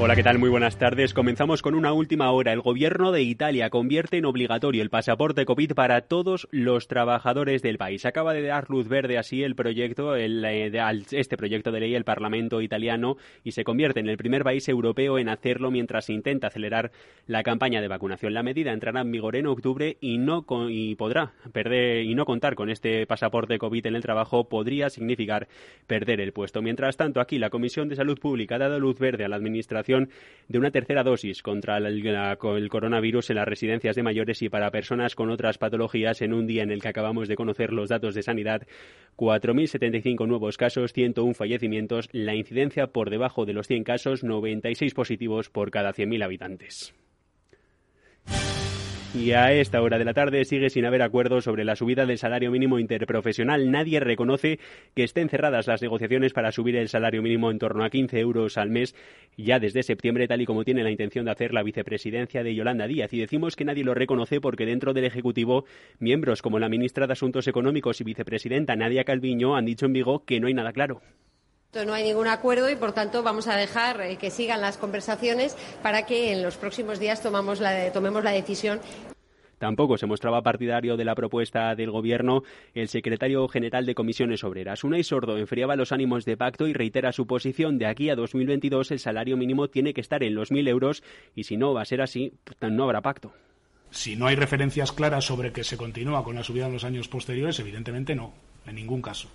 Hola, ¿qué tal? Muy buenas tardes. Comenzamos con una última hora. El gobierno de Italia convierte en obligatorio el pasaporte COVID para todos los trabajadores del país. Acaba de dar luz verde así el proyecto, el, eh, este proyecto de ley el Parlamento italiano y se convierte en el primer país europeo en hacerlo mientras intenta acelerar la campaña de vacunación. La medida entrará en vigor en octubre y no y podrá perder y no contar con este pasaporte COVID en el trabajo podría significar perder el puesto. Mientras tanto, aquí la Comisión de Salud Pública ha dado luz verde a la administración de una tercera dosis contra el, coronavirus en las residencias de mayores y para personas con otras patologías en un día en el que acabamos de conocer los datos de sanidad. 4.075 nuevos casos, 101 fallecimientos, la incidencia por debajo de los 100 casos, 96 positivos por cada 100.000 habitantes. Y a esta hora de la tarde sigue sin haber acuerdo sobre la subida del salario mínimo interprofesional. Nadie reconoce que estén cerradas las negociaciones para subir el salario mínimo en torno a 15 euros al mes ya desde septiembre, tal y como tiene la intención de hacer la vicepresidencia de Yolanda Díaz. Y decimos que nadie lo reconoce porque dentro del Ejecutivo, miembros como la ministra de Asuntos Económicos y vicepresidenta Nadia Calviño han dicho en Vigo que no hay nada claro. No hay ningún acuerdo y, por tanto, vamos a dejar eh, que sigan las conversaciones para que en los próximos días tomemos la, tomemos la decisión. Tampoco se mostraba partidario de la propuesta del Gobierno el secretario general de Comisiones Obreras. Unai Sordo enfriaba los ánimos de pacto y reitera su posición. De aquí a 2022 el salario mínimo tiene que estar en los 1.000 euros y si no va a ser así, no habrá pacto. Si no hay referencias claras sobre que se continúa con la subida en los años posteriores, evidentemente no, en ningún caso.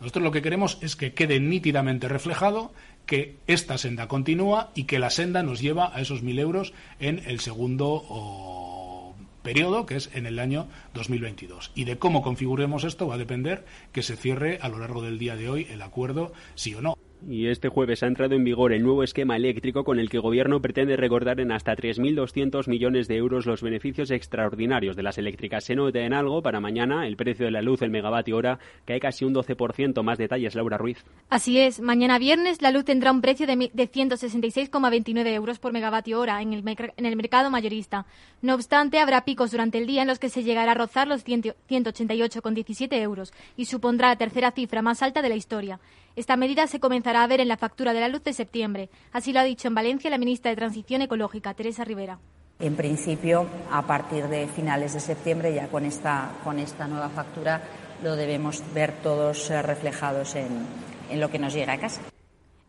Nosotros lo que queremos es que quede nítidamente reflejado que esta senda continúa y que la senda nos lleva a esos mil euros en el segundo periodo, que es en el año 2022. Y de cómo configuremos esto va a depender que se cierre a lo largo del día de hoy el acuerdo, sí o no. Y este jueves ha entrado en vigor el nuevo esquema eléctrico con el que el Gobierno pretende recordar en hasta 3.200 millones de euros los beneficios extraordinarios de las eléctricas. Se nota en algo para mañana el precio de la luz, el megavatio hora, cae casi un 12%. Más detalles, Laura Ruiz. Así es. Mañana viernes la luz tendrá un precio de, 166,29 euros por megavatio hora en el, en el mercado mayorista. No obstante, habrá picos durante el día en los que se llegará a rozar los 188,17 euros y supondrá la tercera cifra más alta de la historia. Esta medida se comenzará a ver en la factura de la luz de septiembre. Así lo ha dicho en Valencia la ministra de Transición Ecológica, Teresa Rivera. En principio, a partir de finales de septiembre, ya con esta, con esta nueva factura, lo debemos ver todos eh, reflejados en, en lo que nos llega a casa.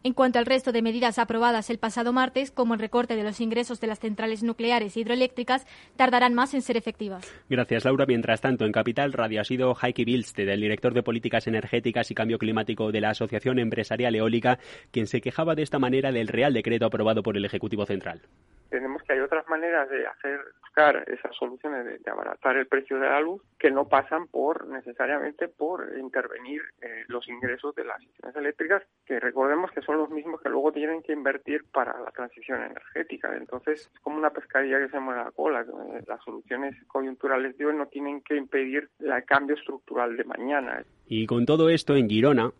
En cuanto al resto de medidas aprobadas el pasado martes, como el recorte de los ingresos de las centrales nucleares e hidroeléctricas, tardarán más en ser efectivas. Gracias, Laura. Mientras tanto, en Capital Radio ha sido Heike Bilste, del director de Políticas Energéticas y Cambio Climático de la Asociación Empresarial Eólica, quien se quejaba de esta manera del Real Decreto aprobado por el Ejecutivo Central tenemos que hay otras maneras de hacer buscar esas soluciones de, abaratar el precio de la luz que no pasan por necesariamente por intervenir eh, los ingresos de las instituciones eléctricas que recordemos que son los mismos que luego tienen que invertir para la transición energética. Entonces es como una pescadilla que se mueve la cola eh, las soluciones coyunturales de hoy no tienen que impedir el cambio estructural de mañana. Y con todo esto en Girona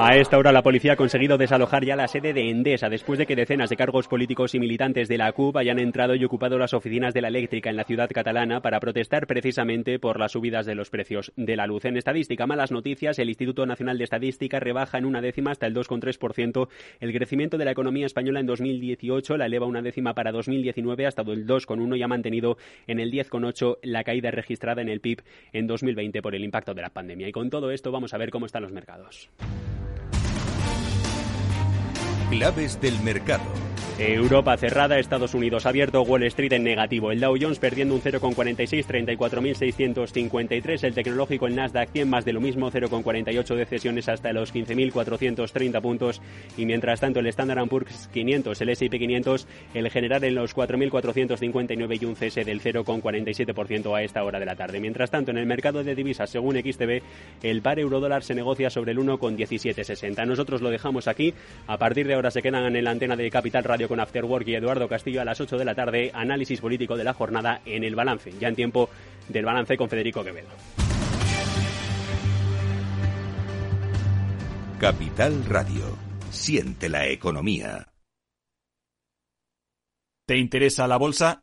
a esta hora la policía ha conseguido desalojar ya la sede de Endesa después de que decenas de cargos políticos y militantes de la CUP hayan entrado y ocupado las oficinas de la eléctrica en la ciudad catalana para protestar precisamente por las subidas de los precios de la luz. En estadística, malas noticias, el Instituto Nacional de Estadística rebaja en una décima hasta el 2,3% el crecimiento de la economía española en 2018, la eleva una décima para 2019 hasta el 2,1 y ha mantenido en el 10,8 la caída registrada en el PIB en 2020 por el impacto de la pandemia. Y con todo esto vamos a ver cómo están los mercados. Claves del mercado. Europa cerrada, Estados Unidos abierto, Wall Street en negativo. El Dow Jones perdiendo un 0,46, 34.653. El tecnológico, el Nasdaq 100 más de lo mismo, 0,48 de cesiones hasta los 15.430 puntos. Y mientras tanto el Standard Poor's 500, el S&P 500, el general en los 4.459 y un cese del 0,47% a esta hora de la tarde. Mientras tanto en el mercado de divisas, según XTB, el par euro-dólar se negocia sobre el 1,1760. Nosotros lo dejamos aquí. A partir de ahora se quedan en la antena de Capital Radio con After Work y Eduardo Castillo a las 8 de la tarde, análisis político de la jornada en el balance, ya en tiempo del balance con Federico Quevedo. Capital Radio. Siente la economía. ¿Te interesa la bolsa?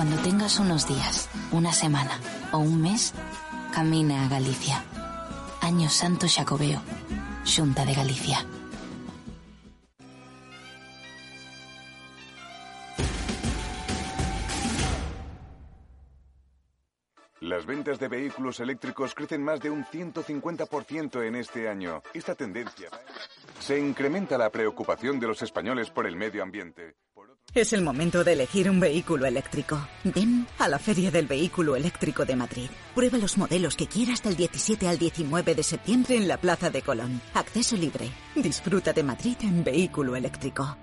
Cuando tengas unos días, una semana o un mes, camina a Galicia. Año Santo Xacobeo, Xunta de Galicia. Las ventas de vehículos eléctricos crecen más de un 150% en este año. Esta tendencia se incrementa la preocupación de los españoles por el medio ambiente. Es el momento de elegir un vehículo eléctrico. Ven a la Feria del Vehículo Eléctrico de Madrid. Prueba los modelos que quieras del 17 al 19 de septiembre en la Plaza de Colón. Acceso libre. Disfruta de Madrid en vehículo eléctrico.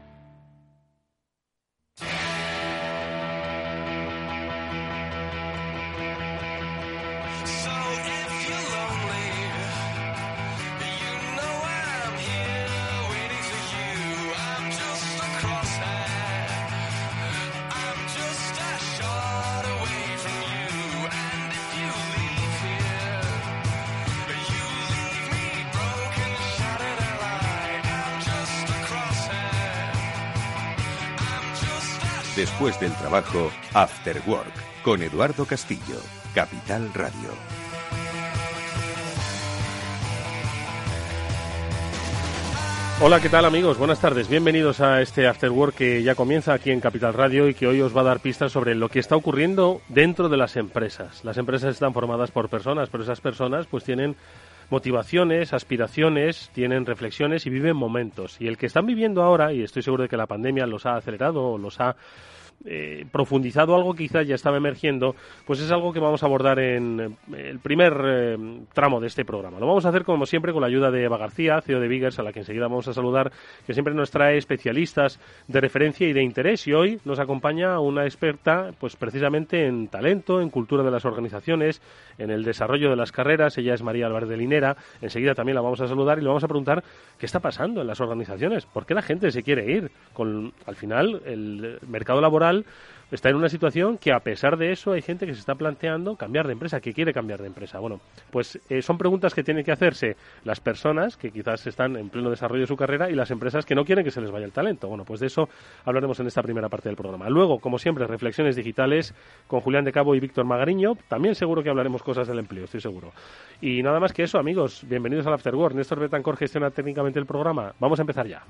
Después del trabajo, After Work, con Eduardo Castillo, Capital Radio. Hola, ¿qué tal amigos? Buenas tardes. Bienvenidos a este After Work que ya comienza aquí en Capital Radio y que hoy os va a dar pistas sobre lo que está ocurriendo dentro de las empresas. Las empresas están formadas por personas, pero esas personas pues tienen motivaciones, aspiraciones, tienen reflexiones y viven momentos. Y el que están viviendo ahora, y estoy seguro de que la pandemia los ha acelerado o los ha eh, profundizado algo que quizás ya estaba emergiendo, pues es algo que vamos a abordar en eh, el primer eh, tramo de este programa. Lo vamos a hacer como siempre con la ayuda de Eva García, CEO de Biggers, a la que enseguida vamos a saludar, que siempre nos trae especialistas de referencia y de interés. Y hoy nos acompaña una experta, pues precisamente en talento, en cultura de las organizaciones, en el desarrollo de las carreras. Ella es María Álvarez de Linera. Enseguida también la vamos a saludar y le vamos a preguntar qué está pasando en las organizaciones, por qué la gente se quiere ir. Con, al final, el mercado laboral está en una situación que a pesar de eso hay gente que se está planteando cambiar de empresa, que quiere cambiar de empresa. Bueno, pues eh, son preguntas que tienen que hacerse las personas que quizás están en pleno desarrollo de su carrera y las empresas que no quieren que se les vaya el talento. Bueno, pues de eso hablaremos en esta primera parte del programa. Luego, como siempre, reflexiones digitales con Julián de Cabo y Víctor Magariño. También seguro que hablaremos cosas del empleo, estoy seguro. Y nada más que eso, amigos, bienvenidos al Afterwork. Néstor Betancor gestiona técnicamente el programa. Vamos a empezar ya.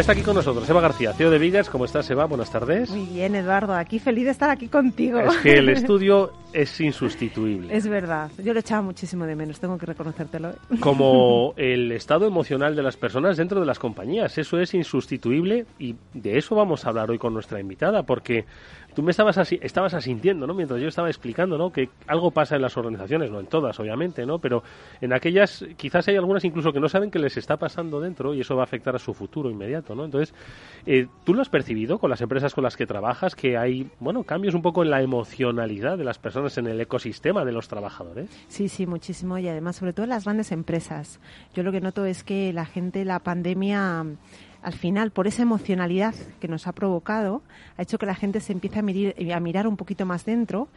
Ya está aquí con nosotros Eva García, CEO de Vigas. ¿Cómo estás, Eva? Buenas tardes. Muy bien, Eduardo. Aquí feliz de estar aquí contigo. Es que el estudio es insustituible. Es verdad. Yo lo echaba muchísimo de menos, tengo que reconocértelo. Como el estado emocional de las personas dentro de las compañías. Eso es insustituible y de eso vamos a hablar hoy con nuestra invitada, porque tú me estabas, así, estabas asintiendo, ¿no? Mientras yo estaba explicando, ¿no? Que algo pasa en las organizaciones, no en todas, obviamente, ¿no? Pero en aquellas, quizás hay algunas incluso que no saben que les está pasando dentro y eso va a afectar a su futuro inmediato, ¿no? Entonces, eh, ¿tú lo has percibido con las empresas con las que trabajas, que hay, bueno, cambios un poco en la emocionalidad de las personas en el ecosistema de los trabajadores? Sí, sí, muchísimo y además, sobre todo en las grandes empresas. Yo lo que noto es que la gente, la pandemia al final, por esa emocionalidad que nos ha provocado, ha hecho que la gente se empiece a, mirar un poquito más dentro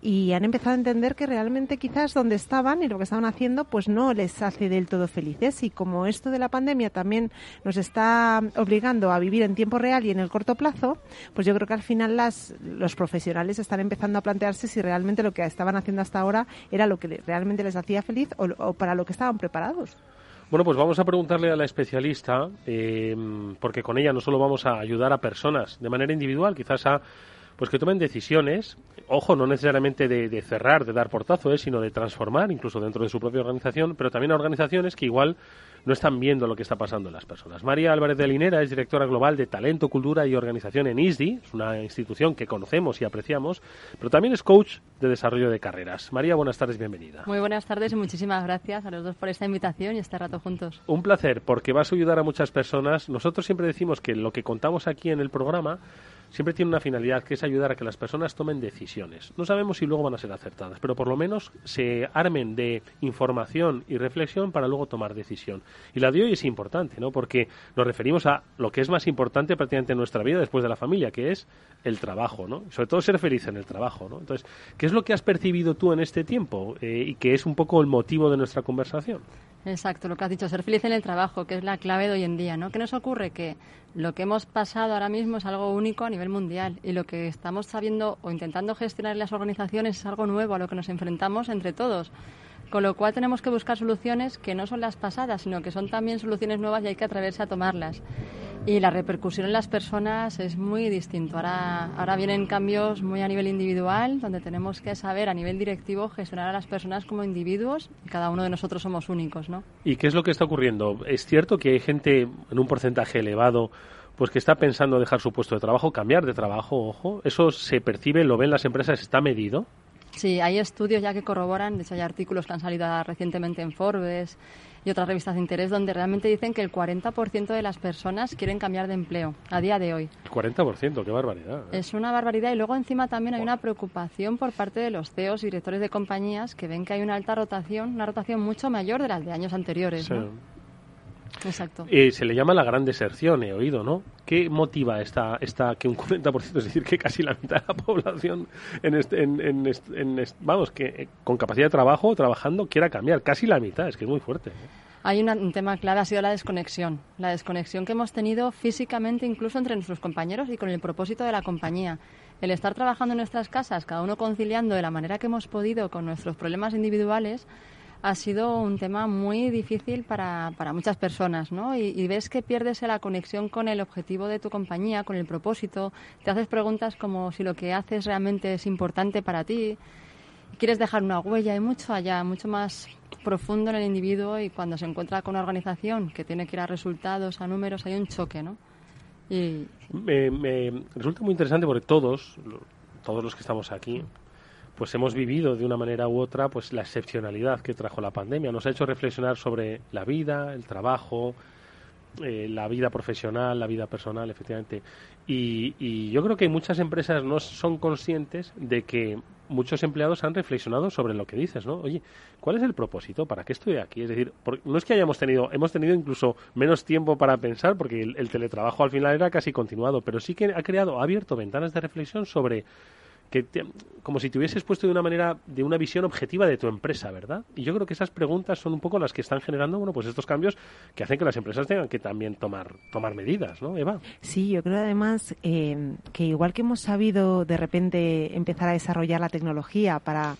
y han empezado a entender que realmente quizás donde estaban y lo que estaban haciendo pues no les hace del todo felices y como esto de la pandemia también nos está obligando a vivir en tiempo real y en el corto plazo, pues yo creo que al final las, los profesionales están empezando a plantearse si realmente lo que estaban haciendo hasta ahora era lo que realmente les hacía feliz o para lo que estaban preparados. Bueno, pues vamos a preguntarle a la especialista, eh, porque con ella no solo vamos a ayudar a personas de manera individual, quizás a pues que tomen decisiones, ojo, no necesariamente de, cerrar, de dar portazo, eh, sino de transformar, incluso dentro de su propia organización, pero también a organizaciones que igual no están viendo lo que está pasando en las personas. María Álvarez de Linera es directora global de Talento, Cultura y Organización en ISDI, es una institución que conocemos y apreciamos, pero también es coach de desarrollo de carreras. María, buenas tardes, bienvenida. Muy buenas tardes y muchísimas gracias a los dos por esta invitación y este rato juntos. Un placer, porque vas a ayudar a muchas personas. Nosotros siempre decimos que lo que contamos aquí en el programa siempre tiene una finalidad que es ayudar a que las personas tomen decisiones. No sabemos si luego van a ser acertadas, pero por lo menos se armen de información y reflexión para luego tomar decisión. Y la de hoy es importante, ¿no? Porque nos referimos a lo que es más importante prácticamente en nuestra vida después de la familia, que es el trabajo, ¿no? Sobre todo ser feliz en el trabajo, ¿no? Entonces, ¿qué es lo que has percibido tú en este tiempo eh, y que es un poco el motivo de nuestra conversación? Exacto, lo que has dicho, ser feliz en el trabajo, que es la clave de hoy en día, ¿no? ¿Qué nos ocurre? Que lo que hemos pasado ahora mismo es algo único a nivel mundial y lo que estamos sabiendo o intentando gestionar en las organizaciones es algo nuevo a lo que nos enfrentamos entre todos. Con lo cual tenemos que buscar soluciones que no son las pasadas, sino que son también soluciones nuevas y hay que atreverse a tomarlas. Y la repercusión en las personas es muy distinto. Ahora, ahora vienen cambios muy a nivel individual, donde tenemos que saber a nivel directivo gestionar a las personas como individuos y cada uno de nosotros somos únicos, ¿no? ¿Y qué es lo que está ocurriendo? ¿Es cierto que hay gente en un porcentaje elevado pues que está pensando dejar su puesto de trabajo, cambiar de trabajo, ojo? ¿Eso se percibe, lo ven las empresas, está medido? Sí, hay estudios ya que corroboran, de hecho hay artículos que han salido recientemente en Forbes y otras revistas de interés donde realmente dicen que el 40% de las personas quieren cambiar de empleo a día de hoy. 40%, qué barbaridad. ¿eh? Es una barbaridad y luego encima también hay una preocupación por parte de los CEOs y directores de compañías que ven que hay una alta rotación, una rotación mucho mayor de las de años anteriores. Exacto. Eh, se le llama la gran deserción, he oído, ¿no? ¿Qué motiva esta, esta que un 40%, es decir, que casi la mitad de la población, en, este, en, vamos, que eh, con capacidad de trabajo, trabajando, quiera cambiar? Casi la mitad, es que es muy fuerte. ¿eh? Hay un tema clave, ha sido la desconexión. La desconexión que hemos tenido físicamente, incluso entre nuestros compañeros y con el propósito de la compañía. El estar trabajando en nuestras casas, cada uno conciliando de la manera que hemos podido con nuestros problemas individuales, ha sido un tema muy difícil para, para muchas personas, ¿no? Y, ves que pierdes la conexión con el objetivo de tu compañía, con el propósito, te haces preguntas como si lo que haces realmente es importante para ti, quieres dejar una huella, y mucho allá, mucho más profundo en el individuo y cuando se encuentra con una organización que tiene que ir a resultados, a números, hay un choque, ¿no? Y... Me, me resulta muy interesante porque todos, todos los que estamos aquí, pues hemos vivido de una manera u otra pues la excepcionalidad que trajo la pandemia. Nos ha hecho reflexionar sobre la vida, el trabajo, eh, la vida profesional, la vida personal, efectivamente. Y, y, yo creo que muchas empresas no son conscientes de que muchos empleados han reflexionado sobre lo que dices, ¿no? Oye, ¿cuál es el propósito? ¿Para qué estoy aquí? Es decir, no es que hayamos tenido, hemos tenido incluso menos tiempo para pensar, porque el, el teletrabajo al final era casi continuado, pero sí que ha creado, ha abierto ventanas de reflexión sobre que como si te hubieses puesto de una manera, de una visión objetiva de tu empresa, ¿verdad? Y yo creo que esas preguntas son un poco las que están generando, bueno, pues estos cambios que hacen que las empresas tengan que también tomar, tomar medidas, ¿no, Eva? Sí, yo creo además eh, que igual que hemos sabido de repente empezar a desarrollar la tecnología para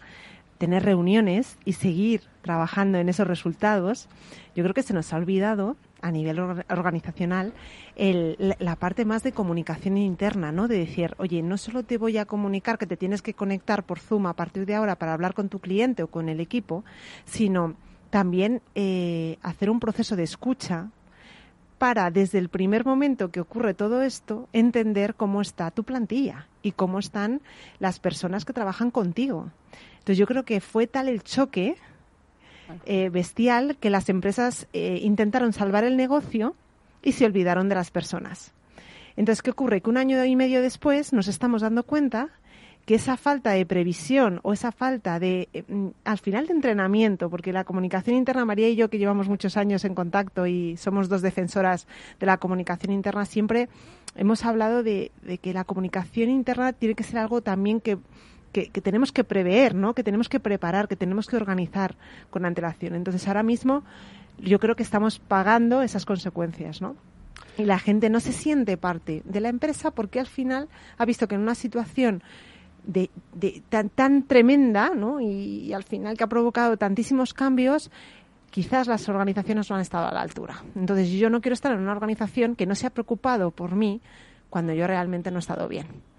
tener reuniones y seguir trabajando en esos resultados, yo creo que se nos ha olvidado a nivel organizacional la parte más de comunicación interna, ¿no? De decir, oye, no solo te voy a comunicar que te tienes que conectar por Zoom a partir de ahora para hablar con tu cliente o con el equipo, sino también eh, hacer un proceso de escucha para, desde el primer momento que ocurre todo esto, entender cómo está tu plantilla y cómo están las personas que trabajan contigo. Entonces yo creo que fue tal el choque eh, bestial que las empresas eh, intentaron salvar el negocio y se olvidaron de las personas. Entonces, ¿qué ocurre? Que un año y medio después nos estamos dando cuenta que esa falta de previsión o esa falta de, eh, mm, al final, de entrenamiento, porque la comunicación interna, María y yo, que llevamos muchos años en contacto y somos dos defensoras de la comunicación interna, siempre hemos hablado de que la comunicación interna tiene que ser algo también que que, tenemos que prever, ¿no? que tenemos que preparar, que tenemos que organizar con antelación. Entonces, ahora mismo yo creo que estamos pagando esas consecuencias. ¿no? Y la gente no se siente parte de la empresa porque al final ha visto que en una situación de, tan, tan, tremenda ¿no? y, al final que ha provocado tantísimos cambios, quizás las organizaciones no han estado a la altura. Entonces yo no quiero estar en una organización que no se ha preocupado por mí cuando yo realmente no he estado bien.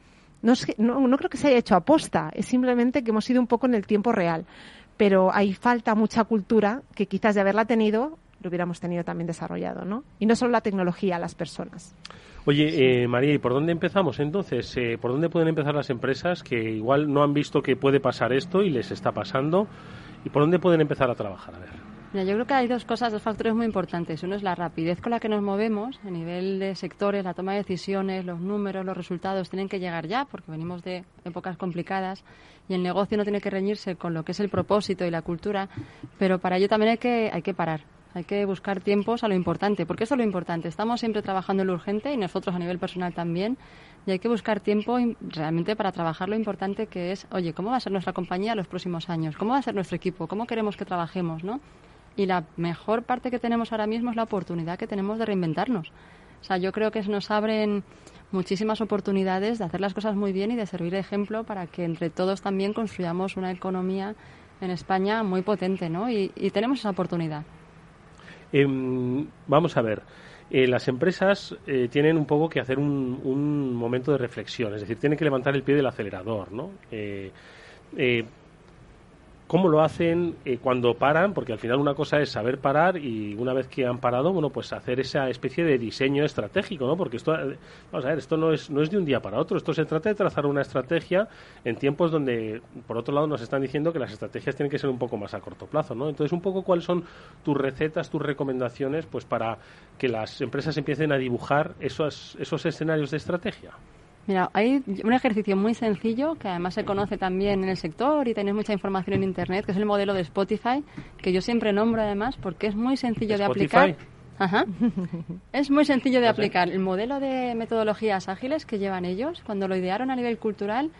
No, no, creo que se haya hecho aposta, es simplemente que hemos ido un poco en el tiempo real. Pero hay falta mucha cultura que quizás de haberla tenido lo hubiéramos tenido también desarrollado, ¿no? Y no solo la tecnología, las personas. Oye, eh, María, ¿y por dónde empezamos entonces? Eh, ¿Por dónde pueden empezar las empresas que igual no han visto que puede pasar esto y les está pasando? ¿Y por dónde pueden empezar a trabajar? A ver. Mira, yo creo que hay dos cosas, dos factores muy importantes. Uno es la rapidez con la que nos movemos a nivel de sectores, la toma de decisiones, los números, los resultados tienen que llegar ya porque venimos de épocas complicadas y el negocio no tiene que reñirse con lo que es el propósito y la cultura, pero para ello también hay que, hay que parar. Hay que buscar tiempos a lo importante, porque eso es lo importante. Estamos siempre trabajando en lo urgente y nosotros a nivel personal también. Y hay que buscar tiempo realmente para trabajar lo importante que es, oye, ¿cómo va a ser nuestra compañía los próximos años? ¿Cómo va a ser nuestro equipo? ¿Cómo queremos que trabajemos? ¿no? Y la mejor parte que tenemos ahora mismo es la oportunidad que tenemos de reinventarnos. O sea, yo creo que nos abren muchísimas oportunidades de hacer las cosas muy bien y de servir de ejemplo para que entre todos también construyamos una economía en España muy potente, ¿no? Y, tenemos esa oportunidad. Em, vamos a ver. Eh, las empresas eh, tienen un poco que hacer un, momento de reflexión, es decir, tienen que levantar el pie del acelerador, ¿no? Cómo lo hacen eh, cuando paran, porque al final una cosa es saber parar y una vez que han parado, bueno, pues hacer esa especie de diseño estratégico, ¿no? Porque esto, eh, vamos a ver, esto no es, no es de un día para otro, esto se trata de trazar una estrategia en tiempos donde, por otro lado, nos están diciendo que las estrategias tienen que ser un poco más a corto plazo, ¿no? Entonces, un poco cuáles son tus recetas, tus recomendaciones, pues para que las empresas empiecen a dibujar esos, esos escenarios de estrategia. Mira, hay un ejercicio muy sencillo que además se conoce también en el sector y tenéis mucha información en Internet, que es el modelo de Spotify, que yo siempre nombro además porque es muy sencillo de aplicar. Ajá. Es muy sencillo de aplicar. El modelo de metodologías ágiles que llevan ellos, cuando lo idearon a nivel cultural,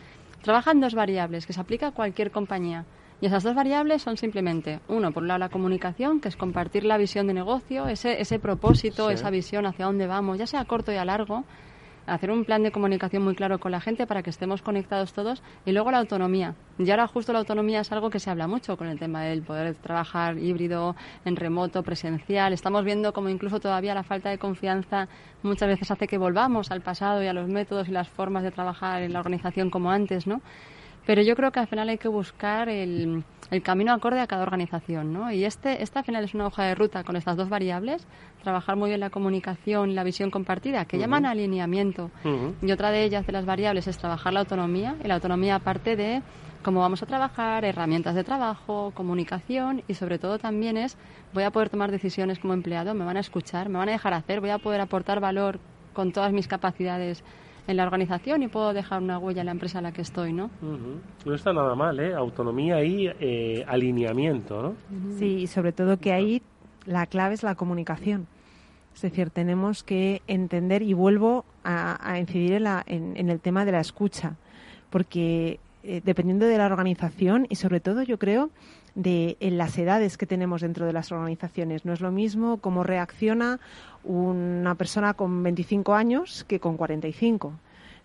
trabajan dos variables que se aplica a cualquier compañía. Y esas dos variables son simplemente, uno, por un lado la comunicación, que es compartir la visión de negocio, ese, ese propósito, esa visión hacia dónde vamos, ya sea a corto y a largo, hacer un plan de comunicación muy claro con la gente para que estemos conectados todos y luego la autonomía. Y ahora justo la autonomía es algo que se habla mucho con el tema del poder trabajar híbrido, en remoto, presencial. Estamos viendo como incluso todavía la falta de confianza muchas veces hace que volvamos al pasado y a los métodos y las formas de trabajar en la organización como antes, ¿no? Pero yo creo que al final hay que buscar el, el camino acorde a cada organización, ¿no? Y este, esta al final es una hoja de ruta con estas dos variables, trabajar muy bien la comunicación, la visión compartida, que llaman alineamiento. Y otra de ellas, de las variables, es trabajar la autonomía, y la autonomía parte de cómo vamos a trabajar, herramientas de trabajo, comunicación, y sobre todo también es, voy a poder tomar decisiones como empleado, me van a escuchar, me van a dejar hacer, voy a poder aportar valor con todas mis capacidades en la organización y puedo dejar una huella en la empresa en la que estoy, ¿no? No está nada mal, ¿eh? Autonomía y eh, alineamiento, ¿no? Sí, y sobre todo que ahí la clave es la comunicación. Es decir, tenemos que entender, y vuelvo a, incidir en, la, en, el tema de la escucha, porque eh, dependiendo de la organización y sobre todo yo creo de en las edades que tenemos dentro de las organizaciones. No es lo mismo cómo reacciona una persona con 25 años que con 45.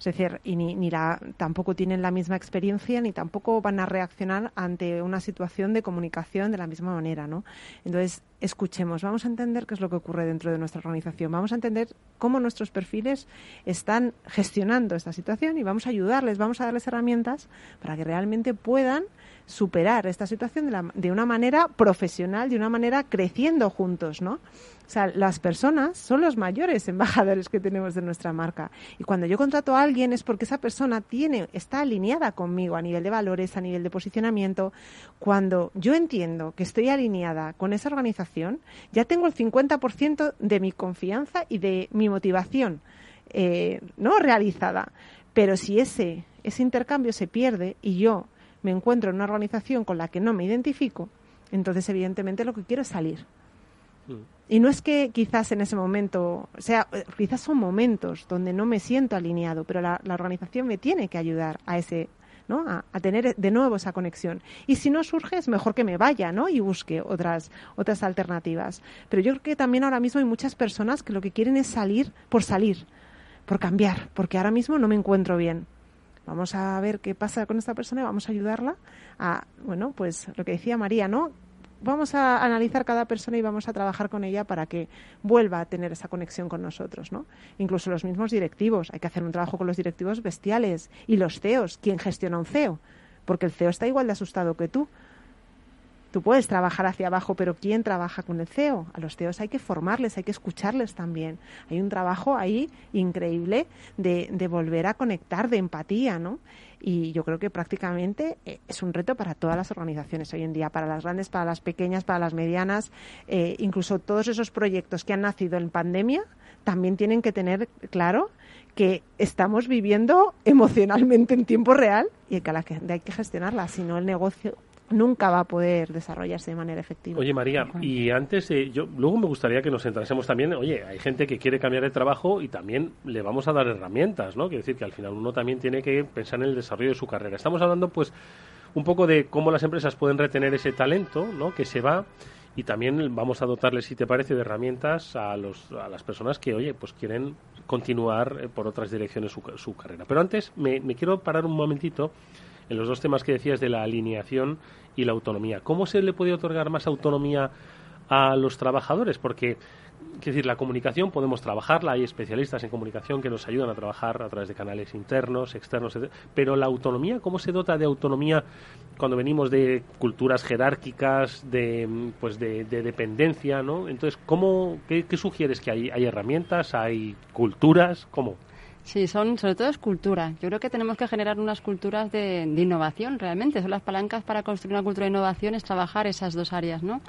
Es decir, y ni, ni la, tampoco tienen la misma experiencia ni tampoco van a reaccionar ante una situación de comunicación de la misma manera, ¿no? Entonces, escuchemos, vamos a entender qué es lo que ocurre dentro de nuestra organización, vamos a entender cómo nuestros perfiles están gestionando esta situación y vamos a ayudarles, vamos a darles herramientas para que realmente puedan superar esta situación de, la, de una manera profesional, de una manera creciendo juntos, ¿no? O sea, las personas son los mayores embajadores que tenemos de nuestra marca. Y cuando yo contrato a alguien es porque esa persona tiene, está alineada conmigo a nivel de valores, a nivel de posicionamiento. Cuando yo entiendo que estoy alineada con esa organización, ya tengo el 50% de mi confianza y de mi motivación eh, no realizada. Pero si ese, ese intercambio se pierde y yo me encuentro en una organización con la que no me identifico, entonces evidentemente lo que quiero es salir. Y no es que quizás en ese momento, o sea, quizás son momentos donde no me siento alineado, pero la, organización me tiene que ayudar a ese, ¿no? A, tener de nuevo esa conexión. Y si no surge, es mejor que me vaya, ¿no? Y busque otras, otras alternativas. Pero yo creo que también ahora mismo hay muchas personas que lo que quieren es salir por salir, por cambiar, porque ahora mismo no me encuentro bien. Vamos a ver qué pasa con esta persona y vamos a ayudarla a, bueno, pues lo que decía María, ¿no? vamos a analizar cada persona y vamos a trabajar con ella para que vuelva a tener esa conexión con nosotros, ¿no? Incluso los mismos directivos, hay que hacer un trabajo con los directivos bestiales y los CEOs, ¿quién gestiona un CEO? Porque el CEO está igual de asustado que tú. Tú puedes trabajar hacia abajo, pero ¿quién trabaja con el CEO? A los CEOs hay que formarles, hay que escucharles también. Hay un trabajo ahí increíble de, de volver a conectar, de empatía, ¿no? Y yo creo que prácticamente eh, es un reto para todas las organizaciones hoy en día, para las grandes, para las pequeñas, para las medianas, eh, incluso todos esos proyectos que han nacido en pandemia también tienen que tener claro que estamos viviendo emocionalmente en tiempo real y que hay que gestionarla, si no el negocio nunca va a poder desarrollarse de manera efectiva. Oye, María, y antes, yo luego me gustaría que nos centrásemos también, oye, hay gente que quiere cambiar de trabajo y también le vamos a dar herramientas, ¿no? Quiere decir que al final uno también tiene que pensar en el desarrollo de su carrera. Estamos hablando, pues, un poco de cómo las empresas pueden retener ese talento, ¿no? Que se va y también vamos a dotarle, si te parece, de herramientas a, los, a las personas que, oye, pues quieren continuar eh, por otras direcciones su, su carrera. Pero antes me, me quiero parar un momentito en los dos temas que decías de la alineación y la autonomía. ¿Cómo se le puede otorgar más autonomía a los trabajadores? Porque, es decir, la comunicación podemos trabajarla, hay especialistas en comunicación que nos ayudan a trabajar a través de canales internos, externos, pero la autonomía, ¿cómo se dota de autonomía cuando venimos de culturas jerárquicas, de, pues de, dependencia, ¿no? Entonces, ¿cómo, qué, sugieres que hay? ¿Hay herramientas? ¿Hay culturas? ¿Cómo? Sí, son sobre todo es cultura. Yo creo que tenemos que generar unas culturas de, innovación realmente. Son las palancas para construir una cultura de innovación, es trabajar esas dos áreas, ¿no?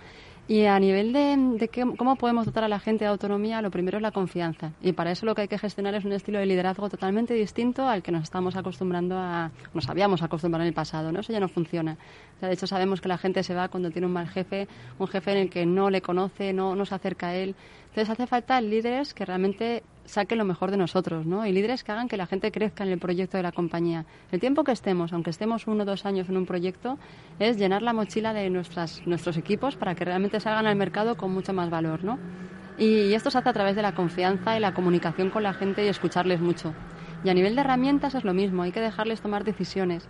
Y a nivel de, cómo podemos dotar a la gente de autonomía, lo primero es la confianza. Y para eso lo que hay que gestionar es un estilo de liderazgo totalmente distinto al que nos estamos acostumbrando a, nos habíamos acostumbrado en el pasado, ¿no? Eso ya no funciona. de hecho, sabemos que la gente se va cuando tiene un mal jefe, un jefe en el que no le conoce, no, no se acerca a él. Entonces hace falta líderes que realmente saquen lo mejor de nosotros, ¿no? Y líderes que hagan que la gente crezca en el proyecto de la compañía. El tiempo que estemos, aunque estemos uno o dos años en un proyecto, es llenar la mochila de nuestras, nuestros equipos para que realmente salgan al mercado con mucho más valor, ¿no? Y, esto se hace a través de la confianza y la comunicación con la gente y escucharles mucho. Y a nivel de herramientas es lo mismo, hay que dejarles tomar decisiones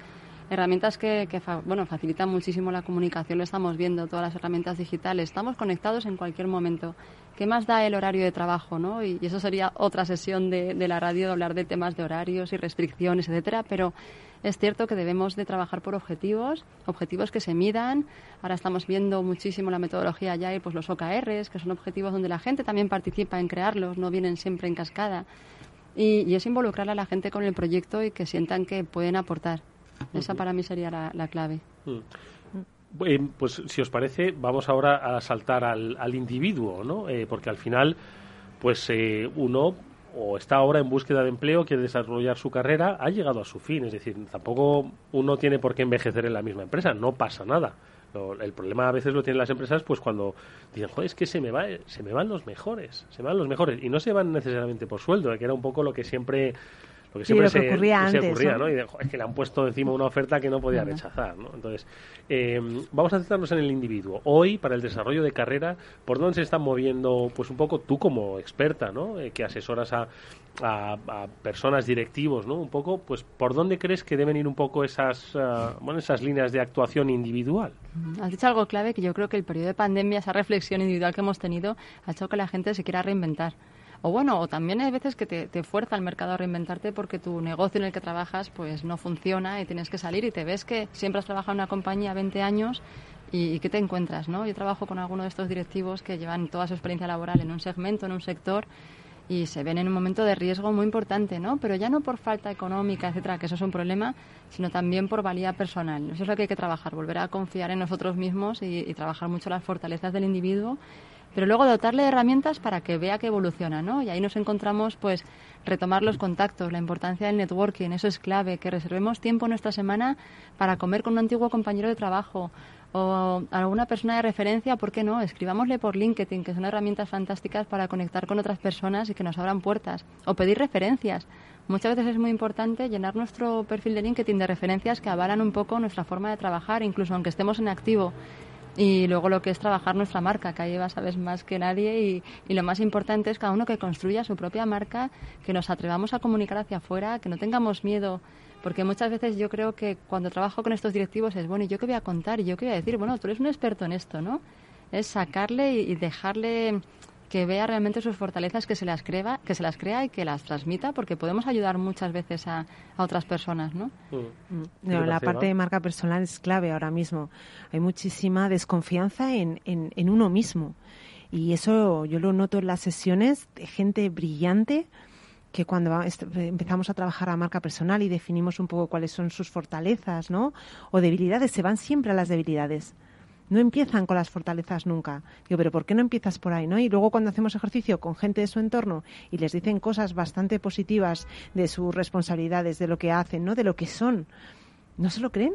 herramientas que, bueno, facilitan muchísimo la comunicación, lo estamos viendo, todas las herramientas digitales, estamos conectados en cualquier momento. ¿Qué más da el horario de trabajo? ¿no? Y, eso sería otra sesión de, la radio, de hablar de temas de horarios y restricciones, etcétera, pero es cierto que debemos de trabajar por objetivos, objetivos que se midan. Ahora estamos viendo muchísimo la metodología ya y pues los OKRs, que son objetivos donde la gente también participa en crearlos, no vienen siempre en cascada. Y, es involucrar a la gente con el proyecto y que sientan que pueden aportar. Esa para mí sería la, clave. Eh, pues si os parece, vamos ahora a saltar al, al individuo, ¿no? Eh, porque al final, pues eh, uno o está ahora en búsqueda de empleo, quiere desarrollar su carrera, ha llegado a su fin. Es decir, tampoco uno tiene por qué envejecer en la misma empresa, no pasa nada. el problema a veces lo tienen las empresas pues cuando dicen, joder, es que se me, va, se me van los mejores, se me van los mejores. Y no se van necesariamente por sueldo, que era un poco lo que siempre lo que siempre se, ocurría, ¿no? Y es que le han puesto encima una oferta que no podía rechazar, ¿no? Entonces, eh, vamos a centrarnos en el individuo. Hoy, para el desarrollo de carrera, ¿por dónde se están moviendo, pues un poco tú como experta, ¿no? Eh, que asesoras a, a, personas directivos, ¿no? Un poco, pues, ¿por dónde crees que deben ir un poco esas, ah, bueno, esas líneas de actuación individual? Has dicho algo clave que yo creo que el periodo de pandemia, esa reflexión individual que hemos tenido, ha hecho que la gente se quiera reinventar. O bueno, o también hay veces que te, fuerza el mercado a reinventarte porque tu negocio en el que trabajas pues no funciona y tienes que salir y te ves que siempre has trabajado en una compañía 20 años y, ¿qué te encuentras, ¿no? Yo trabajo con algunos de estos directivos que llevan toda su experiencia laboral en un segmento, en un sector y se ven en un momento de riesgo muy importante, ¿no? Pero ya no por falta económica, etcétera, que eso es un problema, sino también por valía personal. Eso es lo que hay que trabajar, volver a confiar en nosotros mismos y, y trabajar mucho las fortalezas del individuo pero luego dotarle de herramientas para que vea que evoluciona, ¿no? Y ahí nos encontramos, pues, retomar los contactos, la importancia del networking, eso es clave, que reservemos tiempo nuestra semana para comer con un antiguo compañero de trabajo o alguna persona de referencia, ¿por qué no? Escribámosle por LinkedIn, que son herramientas fantásticas para conectar con otras personas y que nos abran puertas, o pedir referencias. Muchas veces es muy importante llenar nuestro perfil de LinkedIn de referencias que avalan un poco nuestra forma de trabajar, incluso aunque estemos en activo y luego lo que es trabajar nuestra marca, que ahí vas sabes más que nadie y, y, lo más importante es cada uno que construya su propia marca, que nos atrevamos a comunicar hacia afuera, que no tengamos miedo, porque muchas veces yo creo que cuando trabajo con estos directivos es, bueno, ¿y yo qué voy a contar? ¿Y yo qué voy a decir? Bueno, tú eres un experto en esto, ¿no? Es sacarle y, dejarle que vea realmente sus fortalezas, que se las crea, que se las crea y que las transmita, porque podemos ayudar muchas veces a, otras personas, ¿no? Mm. Mm. la parte de marca personal es clave ahora mismo. Hay muchísima desconfianza en, en, en uno mismo. Y eso yo lo noto en las sesiones de gente brillante que cuando empezamos a trabajar a marca personal y definimos un poco cuáles son sus fortalezas, ¿no? O debilidades, se van siempre a las debilidades no empiezan con las fortalezas nunca. Digo, pero ¿por qué no empiezas por ahí? ¿no? Y luego cuando hacemos ejercicio con gente de su entorno y les dicen cosas bastante positivas de sus responsabilidades, de lo que hacen, ¿no? de lo que son, ¿no se lo creen?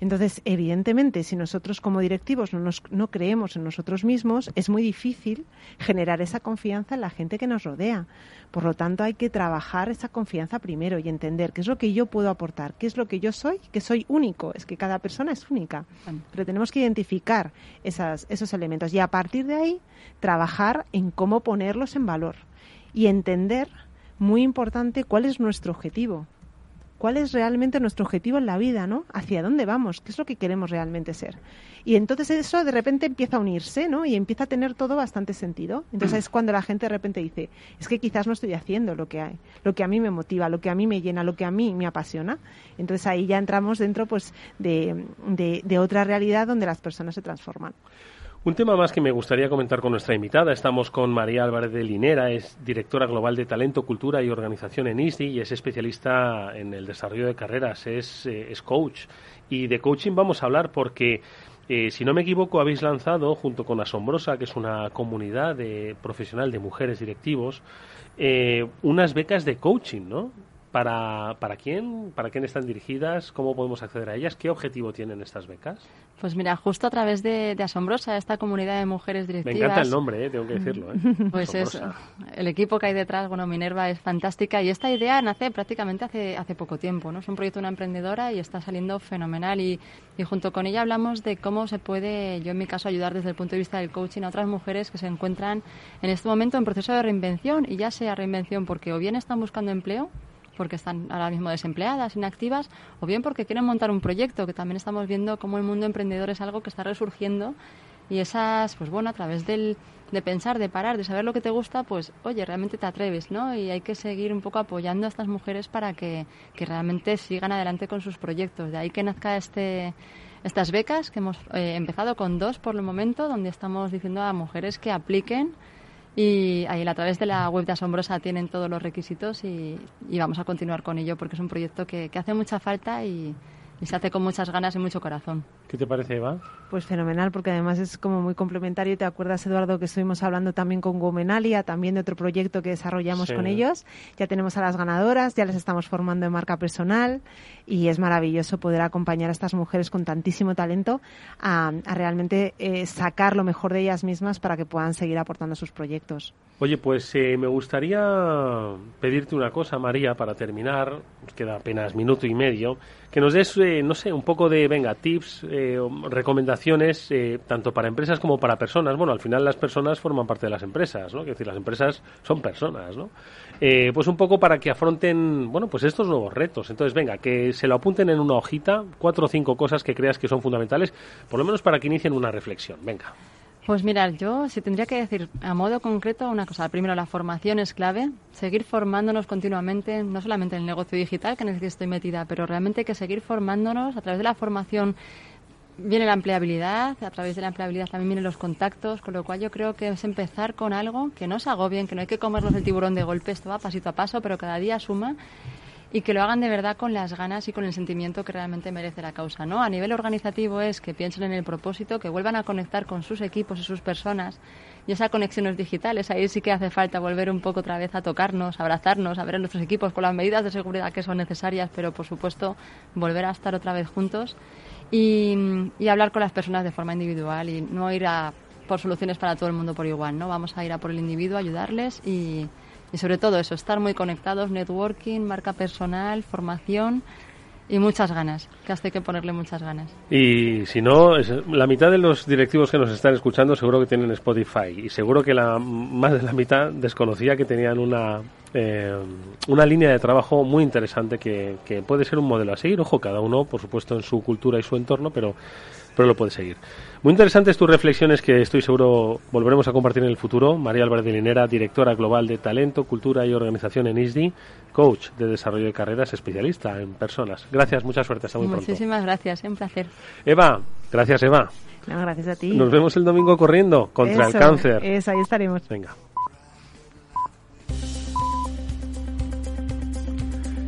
Entonces, evidentemente, si nosotros como directivos no, nos, no creemos en nosotros mismos, es muy difícil generar esa confianza en la gente que nos rodea. Por lo tanto, hay que trabajar esa confianza primero y entender qué es lo que yo puedo aportar, qué es lo que yo soy, que soy único. Es que cada persona es única. Pero tenemos que identificar esas, esos elementos y a partir de ahí trabajar en cómo ponerlos en valor y entender, muy importante, cuál es nuestro objetivo cuál es realmente nuestro objetivo en la vida, ¿no? Hacia dónde vamos, qué es lo que queremos realmente ser. Y entonces eso de repente empieza a unirse, ¿no? Y empieza a tener todo bastante sentido. Entonces es cuando la gente de repente dice, es que quizás no estoy haciendo lo que hay, lo que a mí me motiva, lo que a mí me llena, lo que a mí me apasiona. Entonces ahí ya entramos dentro pues de, de otra realidad donde las personas se transforman. Un tema más que me gustaría comentar con nuestra invitada. Estamos con María Álvarez de Linera, es directora global de Talento, Cultura y Organización en ISDI y es especialista en el desarrollo de carreras, es, eh, es coach. Y de coaching vamos a hablar porque, eh, si no me equivoco, habéis lanzado, junto con Asombrosa, que es una comunidad de, profesional de mujeres directivos, eh, unas becas de coaching, ¿no? ¿Para, ¿Para quién? ¿Para quién están dirigidas? ¿Cómo podemos acceder a ellas? ¿Qué objetivo tienen estas becas? Pues mira, justo a través de, Asombrosa, esta comunidad de mujeres directivas... Me encanta el nombre, ¿eh? tengo que decirlo. ¿eh? Pues es, el equipo que hay detrás, bueno, Minerva es fantástica y esta idea nace prácticamente hace, hace poco tiempo, ¿no? Es un proyecto de una emprendedora y está saliendo fenomenal y, y junto con ella hablamos de cómo se puede, yo en mi caso, ayudar desde el punto de vista del coaching a otras mujeres que se encuentran en este momento en proceso de reinvención y ya sea reinvención porque o bien están buscando empleo porque están ahora mismo desempleadas, inactivas, o bien porque quieren montar un proyecto, que también estamos viendo cómo el mundo emprendedor es algo que está resurgiendo y esas, pues bueno, a través del, de pensar, de parar, de saber lo que te gusta, pues oye, realmente te atreves, ¿no? Y hay que seguir un poco apoyando a estas mujeres para que, que realmente sigan adelante con sus proyectos. De ahí que nazca este estas becas, que hemos eh, empezado con dos por el momento, donde estamos diciendo a mujeres que apliquen y ahí a través de la web de Asombrosa tienen todos los requisitos y, vamos a continuar con ello porque es un proyecto que, que hace mucha falta y, y se hace con muchas ganas y mucho corazón. ¿Qué te parece, Eva? Pues fenomenal, porque además es como muy complementario. ¿Te acuerdas, Eduardo, que estuvimos hablando también con Gomenalia, también de otro proyecto que desarrollamos con ellos? Ya tenemos a las ganadoras, ya les estamos formando en marca personal y es maravilloso poder acompañar a estas mujeres con tantísimo talento a, realmente eh, sacar lo mejor de ellas mismas para que puedan seguir aportando sus proyectos. Oye, pues eh, me gustaría pedirte una cosa, María, para terminar. Queda apenas minuto y medio. Que nos des, eh, no sé, un poco de, venga, tips, eh, recomendaciones, tanto para empresas como para personas. Bueno, al final las personas forman parte de las empresas, ¿no? Es decir, las empresas son personas, ¿no? pues un poco para que afronten, bueno, pues estos nuevos retos. Entonces, venga, que se lo apunten en una hojita, cuatro o cinco cosas que creas que son fundamentales, por lo menos para que inicien una reflexión. Venga. Pues mira, yo si tendría que decir a modo concreto una cosa. Primero, la formación es clave. Seguir formándonos continuamente, no solamente en el negocio digital, que en el que estoy metida, pero realmente que seguir formándonos. A través de la formación viene la empleabilidad, a través de la empleabilidad también vienen los contactos, con lo cual yo creo que es empezar con algo que no se agobien, que no hay que comernos el tiburón de golpe, esto va pasito a paso, pero cada día suma y que lo hagan de verdad con las ganas y con el sentimiento que realmente merece la causa. ¿no? A nivel organizativo es que piensen en el propósito, que vuelvan a conectar con sus equipos y sus personas. Y esa conexión es digital, ahí sí que hace falta volver un poco otra vez a tocarnos, a abrazarnos, a ver a nuestros equipos con las medidas de seguridad que son necesarias, pero por supuesto volver a estar otra vez juntos y, hablar con las personas de forma individual y no ir a por soluciones para todo el mundo por igual, ¿no? Vamos a ir a por el individuo, ayudarles y, y sobre todo eso, estar muy conectados, networking, marca personal, formación y muchas ganas, que hasta hay que ponerle muchas ganas. Y si no, la mitad de los directivos que nos están escuchando seguro que tienen Spotify y seguro que la más de la mitad desconocía que tenían una eh, una línea de trabajo muy interesante que, que puede ser un modelo a seguir. Ojo, cada uno, por supuesto, en su cultura y su entorno, pero pero lo puedes seguir. Muy interesantes tus reflexiones que estoy seguro volveremos a compartir en el futuro. María Álvarez de Linera, directora global de Talento, Cultura y Organización en ISDI, coach de desarrollo de carreras, especialista en personas. Gracias, mucha suerte, hasta muy Muchísimas gracias, un placer. Eva, gracias Eva. gracias a ti. Nos vemos el domingo corriendo contra el cáncer. Eso, ahí estaremos. Venga.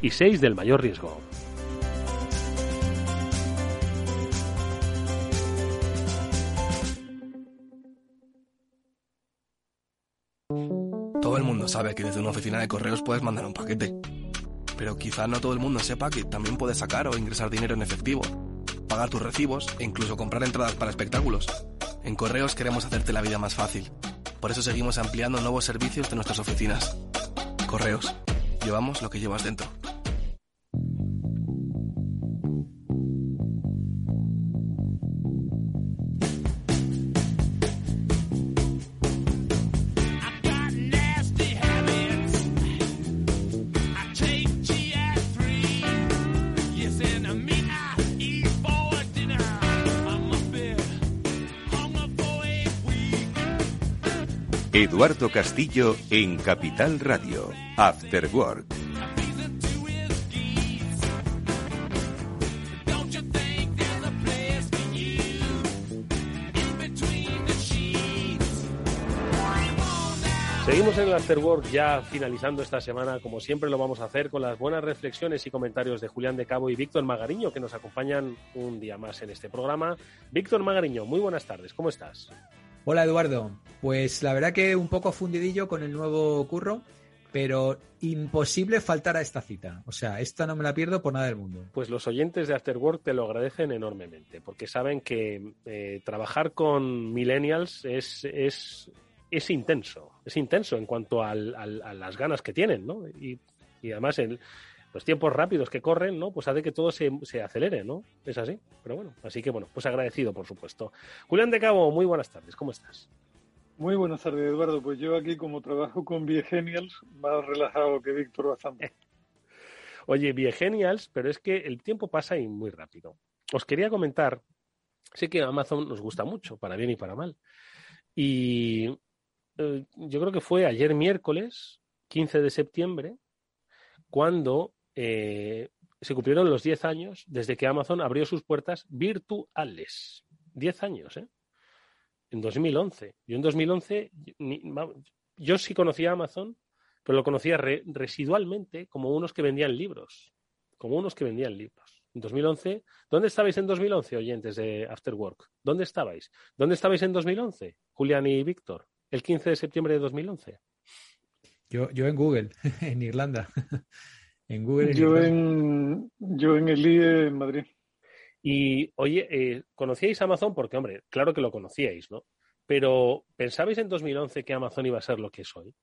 y 6 del mayor riesgo. Todo el mundo sabe que desde una oficina de correos puedes mandar un paquete. Pero quizá no todo el mundo sepa que también puedes sacar o ingresar dinero en efectivo, pagar tus recibos e incluso comprar entradas para espectáculos. En Correos queremos hacerte la vida más fácil. Por eso seguimos ampliando nuevos servicios de nuestras oficinas. Correos. Llevamos lo que llevas dentro. Eduardo Castillo en Capital Radio, After Work. Seguimos en el Afterwork ya finalizando esta semana, como siempre lo vamos a hacer, con las buenas reflexiones y comentarios de Julián de Cabo y Víctor Magariño, que nos acompañan un día más en este programa. Víctor Magariño, muy buenas tardes, ¿cómo estás? Hola Eduardo, pues la verdad que un poco fundidillo con el nuevo curro, pero imposible faltar a esta cita. O sea, esta no me la pierdo por nada del mundo. Pues los oyentes de Afterwork te lo agradecen enormemente, porque saben que eh, trabajar con millennials es, es, es, intenso, es intenso en cuanto a las ganas que tienen, ¿no? Y, y además el, los tiempos rápidos que corren, ¿no? Pues hace que todo se, se, acelere, ¿no? Es así. Pero bueno, así que bueno, pues agradecido, por supuesto. Julián de Cabo, muy buenas tardes, ¿cómo estás? Muy buenas tardes, Eduardo. Pues yo aquí, como trabajo con Viegenials, más relajado que Víctor bastante. Oye, Viegenials, pero es que el tiempo pasa y muy rápido. Os quería comentar, sé que Amazon nos gusta mucho, para bien y para mal. Y eh, yo creo que fue ayer miércoles, 15 de septiembre, cuando eh, se cumplieron los 10 años desde que Amazon abrió sus puertas virtuales. 10 años, ¿eh? En 2011. Yo en 2011, yo sí conocía a Amazon, pero lo conocía residualmente como unos que vendían libros. Como unos que vendían libros. En 2011, ¿dónde estabais en 2011, oyentes de After Work? ¿Dónde estabais? ¿Dónde estabais en 2011, Julián y Víctor? El 15 de septiembre de 2011. Yo, yo en Google, en Irlanda. En Google. yo, En, yo en el IE en Madrid. Y oye, eh, ¿conocíais Amazon? Porque, hombre, claro que lo conocíais, ¿no? Pero ¿pensabais en 2011 que Amazon iba a ser lo que es hoy?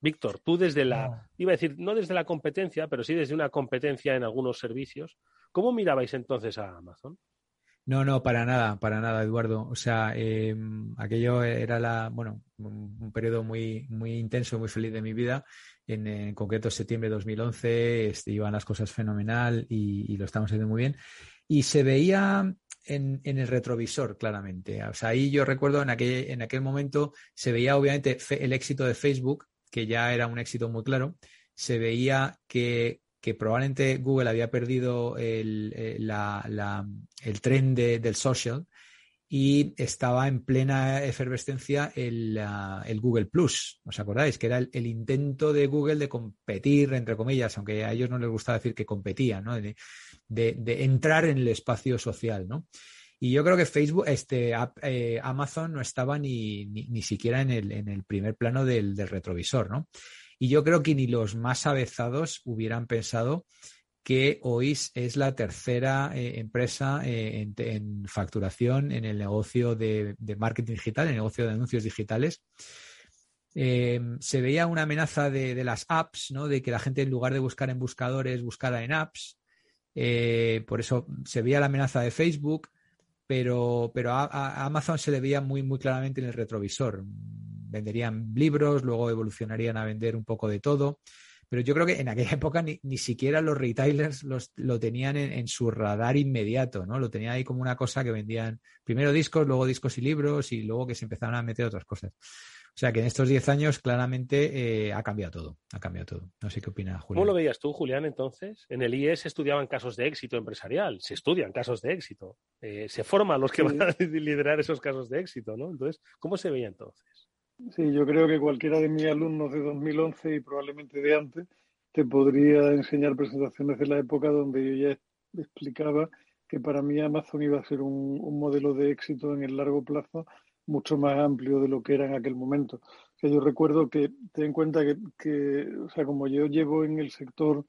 Víctor, tú desde la, iba a decir, no desde la competencia, pero sí desde una competencia en algunos servicios, ¿cómo mirabais entonces a Amazon? No, no, para nada, para nada, Eduardo. O sea, em, aquello era la, bueno, un, periodo muy, muy intenso, muy feliz de mi vida. En, concreto, septiembre de 2011, este, iban las cosas fenomenal y, lo estamos haciendo muy bien. Y se veía en, el retrovisor, claramente. O sea, ahí yo recuerdo en aquel, en aquel momento se veía obviamente el éxito de Facebook, que ya era un éxito muy claro. Se veía que que probablemente Google había perdido el, eh, el tren del social y estaba en plena efervescencia el, Google Plus. ¿Os acordáis? Que era el, intento de Google de competir, entre comillas, aunque a ellos no les gustaba decir que competía, ¿no? de, entrar en el espacio social. ¿no? Y yo creo que Facebook, este, eh, Amazon no estaba ni, ni, siquiera en el, en el, primer plano del, del retrovisor. ¿no? Y yo creo que ni los más avezados hubieran pensado que hoy es la tercera eh, empresa eh, en, facturación en el negocio de, marketing digital, en el negocio de anuncios digitales. Em, se veía una amenaza de, las apps, ¿no? de que la gente en lugar de buscar en buscadores buscara en apps. Eh, por eso se veía la amenaza de Facebook, pero, pero a, Amazon se le veía muy, muy claramente en el retrovisor. Venderían libros, luego evolucionarían a vender un poco de todo. Pero yo creo que en aquella época ni, siquiera los retailers los, lo tenían en, su radar inmediato, ¿no? Lo tenían ahí como una cosa que vendían primero discos, luego discos y libros y luego que se empezaron a meter otras cosas. O sea que en estos 10 años claramente eh, ha cambiado todo, ha cambiado todo. No sé qué opina Julián. ¿Cómo lo veías tú, Julián, entonces? En el IES estudiaban casos de éxito empresarial, se estudian casos de éxito, eh, se forman los que van a liderar esos casos de éxito, ¿no? Entonces, ¿cómo se veía entonces? Sí, yo creo que cualquiera de mis alumnos de 2011 y probablemente de antes te podría enseñar presentaciones de la época donde yo ya explicaba que para mí Amazon iba a ser un, modelo de éxito en el largo plazo mucho más amplio de lo que era en aquel momento. O yo recuerdo que, ten en cuenta que, que, o sea, como yo llevo en el sector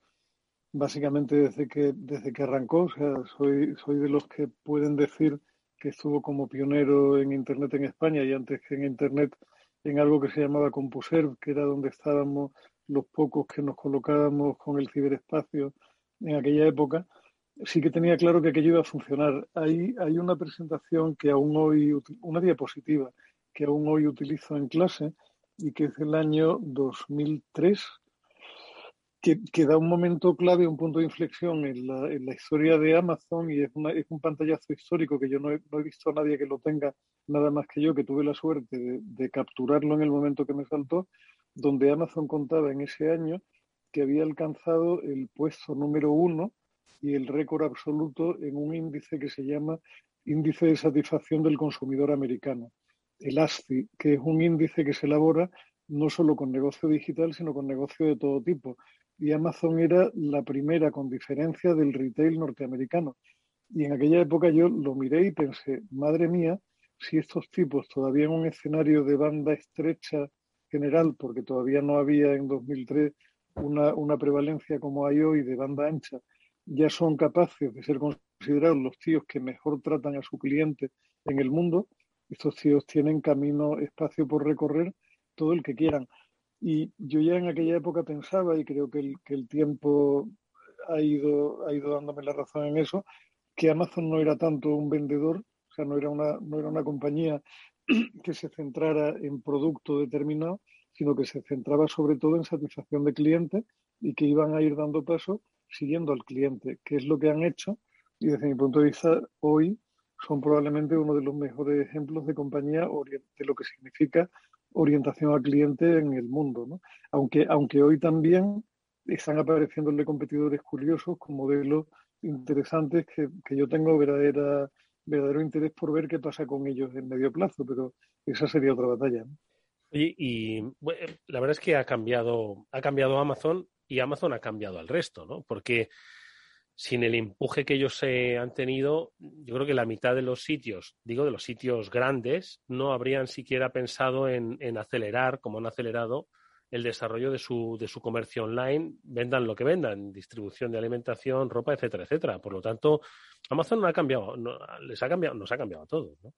básicamente desde que, desde que arrancó, o sea, soy, soy de los que pueden decir que estuvo como pionero en Internet en España y antes que en Internet en algo que se llamaba CompuServe, que era donde estábamos los pocos que nos colocábamos con el ciberespacio en aquella época, sí que tenía claro que aquello iba a funcionar. Hay, hay una presentación que aún hoy, una diapositiva que aún hoy utilizo en clase y que es del año 2003, que, da un momento clave, un punto de inflexión en la, en la historia de Amazon y es, una, es, un pantallazo histórico que yo no he, no he, visto a nadie que lo tenga nada más que yo, que tuve la suerte de, de, capturarlo en el momento que me saltó, donde Amazon contaba en ese año que había alcanzado el puesto número uno y el récord absoluto en un índice que se llama Índice de Satisfacción del Consumidor Americano, el ASCI, que es un índice que se elabora no solo con negocio digital, sino con negocio de todo tipo y Amazon era la primera con diferencia del retail norteamericano. Y en aquella época yo lo miré y pensé, madre mía, si estos tipos todavía en un escenario de banda estrecha general, porque todavía no había en 2003 una, una prevalencia como hay hoy de banda ancha, ya son capaces de ser considerados los tíos que mejor tratan a su cliente en el mundo, estos tíos tienen camino, espacio por recorrer, todo el que quieran. Y yo ya en aquella época pensaba, y creo que el, tiempo ha ido, ha ido dándome la razón en eso, que Amazon no era tanto un vendedor, o sea, no era una, no era una compañía que se centrara en producto determinado, sino que se centraba sobre todo en satisfacción de clientes y que iban a ir dando paso siguiendo al cliente, que es lo que han hecho. Y desde mi punto de vista, hoy son probablemente uno de los mejores ejemplos de compañía de lo que significa orientación al cliente en el mundo. ¿no? Aunque, aunque hoy también están apareciéndole competidores curiosos con modelos interesantes que, que yo tengo verdadera, verdadero interés por ver qué pasa con ellos en medio plazo, pero esa sería otra batalla. y la verdad es que ha cambiado, ha cambiado Amazon y Amazon ha cambiado al resto, ¿no? Porque sin el empuje que ellos eh, han tenido, yo creo que la mitad de los sitios, digo de los sitios grandes, no habrían siquiera pensado en, acelerar, como han acelerado, el desarrollo de su, de su comercio online, vendan lo que vendan, distribución de alimentación, ropa, etcétera, etcétera. Por lo tanto, Amazon no ha cambiado, les ha cambiado, nos ha cambiado a todos, ¿no?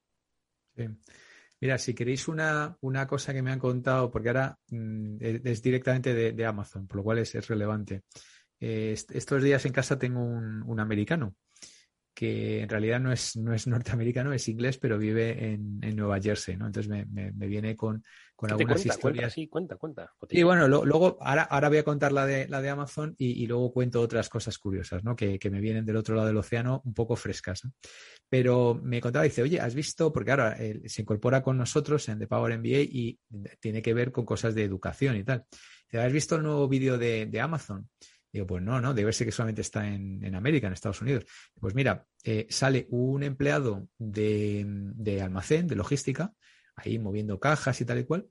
Mira, si queréis una, una, cosa que me han contado, porque ahora mm, es, directamente de, Amazon, por lo cual es relevante. Eh, estos días en casa tengo un, americano que en realidad no es, no es norteamericano, es inglés, pero vive en, Nueva Jersey, ¿no? Entonces me, viene con, algunas historias. sí, cuenta, cuenta. Y bueno, luego, ahora, ahora voy a contar la de, la de Amazon y, luego cuento otras cosas curiosas, ¿no? Que, me vienen del otro lado del océano un poco frescas. Pero me contaba, dice, oye, ¿has visto? Porque ahora se incorpora con nosotros en The Power MBA y tiene que ver con cosas de educación y tal. ¿Has visto el nuevo vídeo de, de Amazon? Digo, pues no, no, debe ser que solamente está en, América, en Estados Unidos. Pues mira, eh, sale un empleado de, almacén, de logística, ahí moviendo cajas y tal y cual,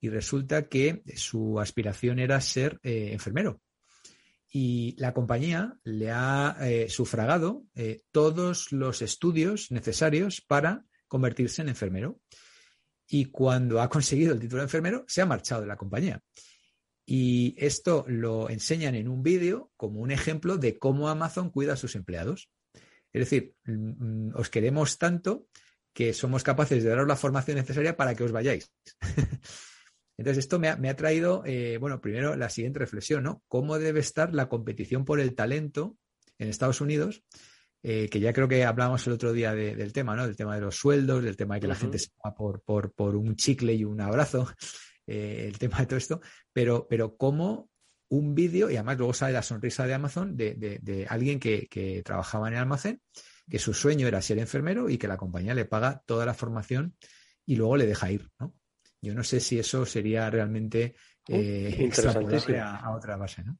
y resulta que su aspiración era ser eh, enfermero. Y la compañía le ha eh, sufragado todos los estudios necesarios para convertirse en enfermero. Y cuando ha conseguido el título de enfermero, se ha marchado de la compañía. Y esto lo enseñan en un vídeo como un ejemplo de cómo Amazon cuida a sus empleados. Es decir, mm, mm, os queremos tanto que somos capaces de daros la formación necesaria para que os vayáis. Entonces, esto me ha, traído, eh, bueno, primero la siguiente reflexión, ¿no? ¿Cómo debe estar la competición por el talento en Estados Unidos? Eh, que ya creo que hablamos el otro día del tema, ¿no? Del tema de los sueldos, del tema de que la gente se va por, por, por, un chicle y un abrazo, eh, el tema de todo esto, pero, pero cómo un vídeo, y además luego sale la sonrisa de Amazon de, de, alguien que, que, trabajaba en el almacén, que su sueño era ser enfermero y que la compañía le paga toda la formación y luego le deja ir, ¿no? Yo no sé si eso sería realmente uh, eh, a, a, otra base, ¿no?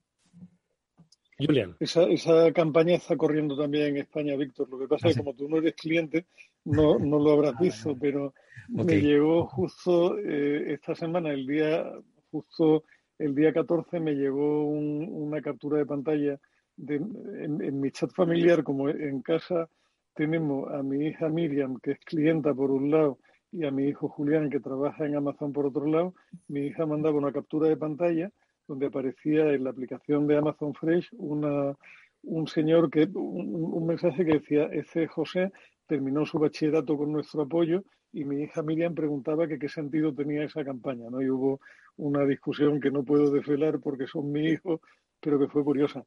Julian. Esa, esa campaña está corriendo también en España, Víctor. Lo que pasa es que ah, como tú no eres cliente, no, no lo habrás ah, visto, pero me llegó justo eh, esta semana, el día, justo el día 14, me llegó una captura de pantalla de, en, mi chat familiar, como en casa tenemos a mi hija Miriam, que es clienta por un lado, y a mi hijo Julián, que trabaja en Amazon por otro lado, mi hija mandaba una captura de pantalla donde aparecía en la aplicación de Amazon Fresh una, un señor que, un, mensaje que decía, ese José terminó su bachillerato con nuestro apoyo y mi hija Miriam preguntaba que qué sentido tenía esa campaña, ¿no? Y hubo una discusión que no puedo desvelar porque son mi hijo, pero que fue curiosa.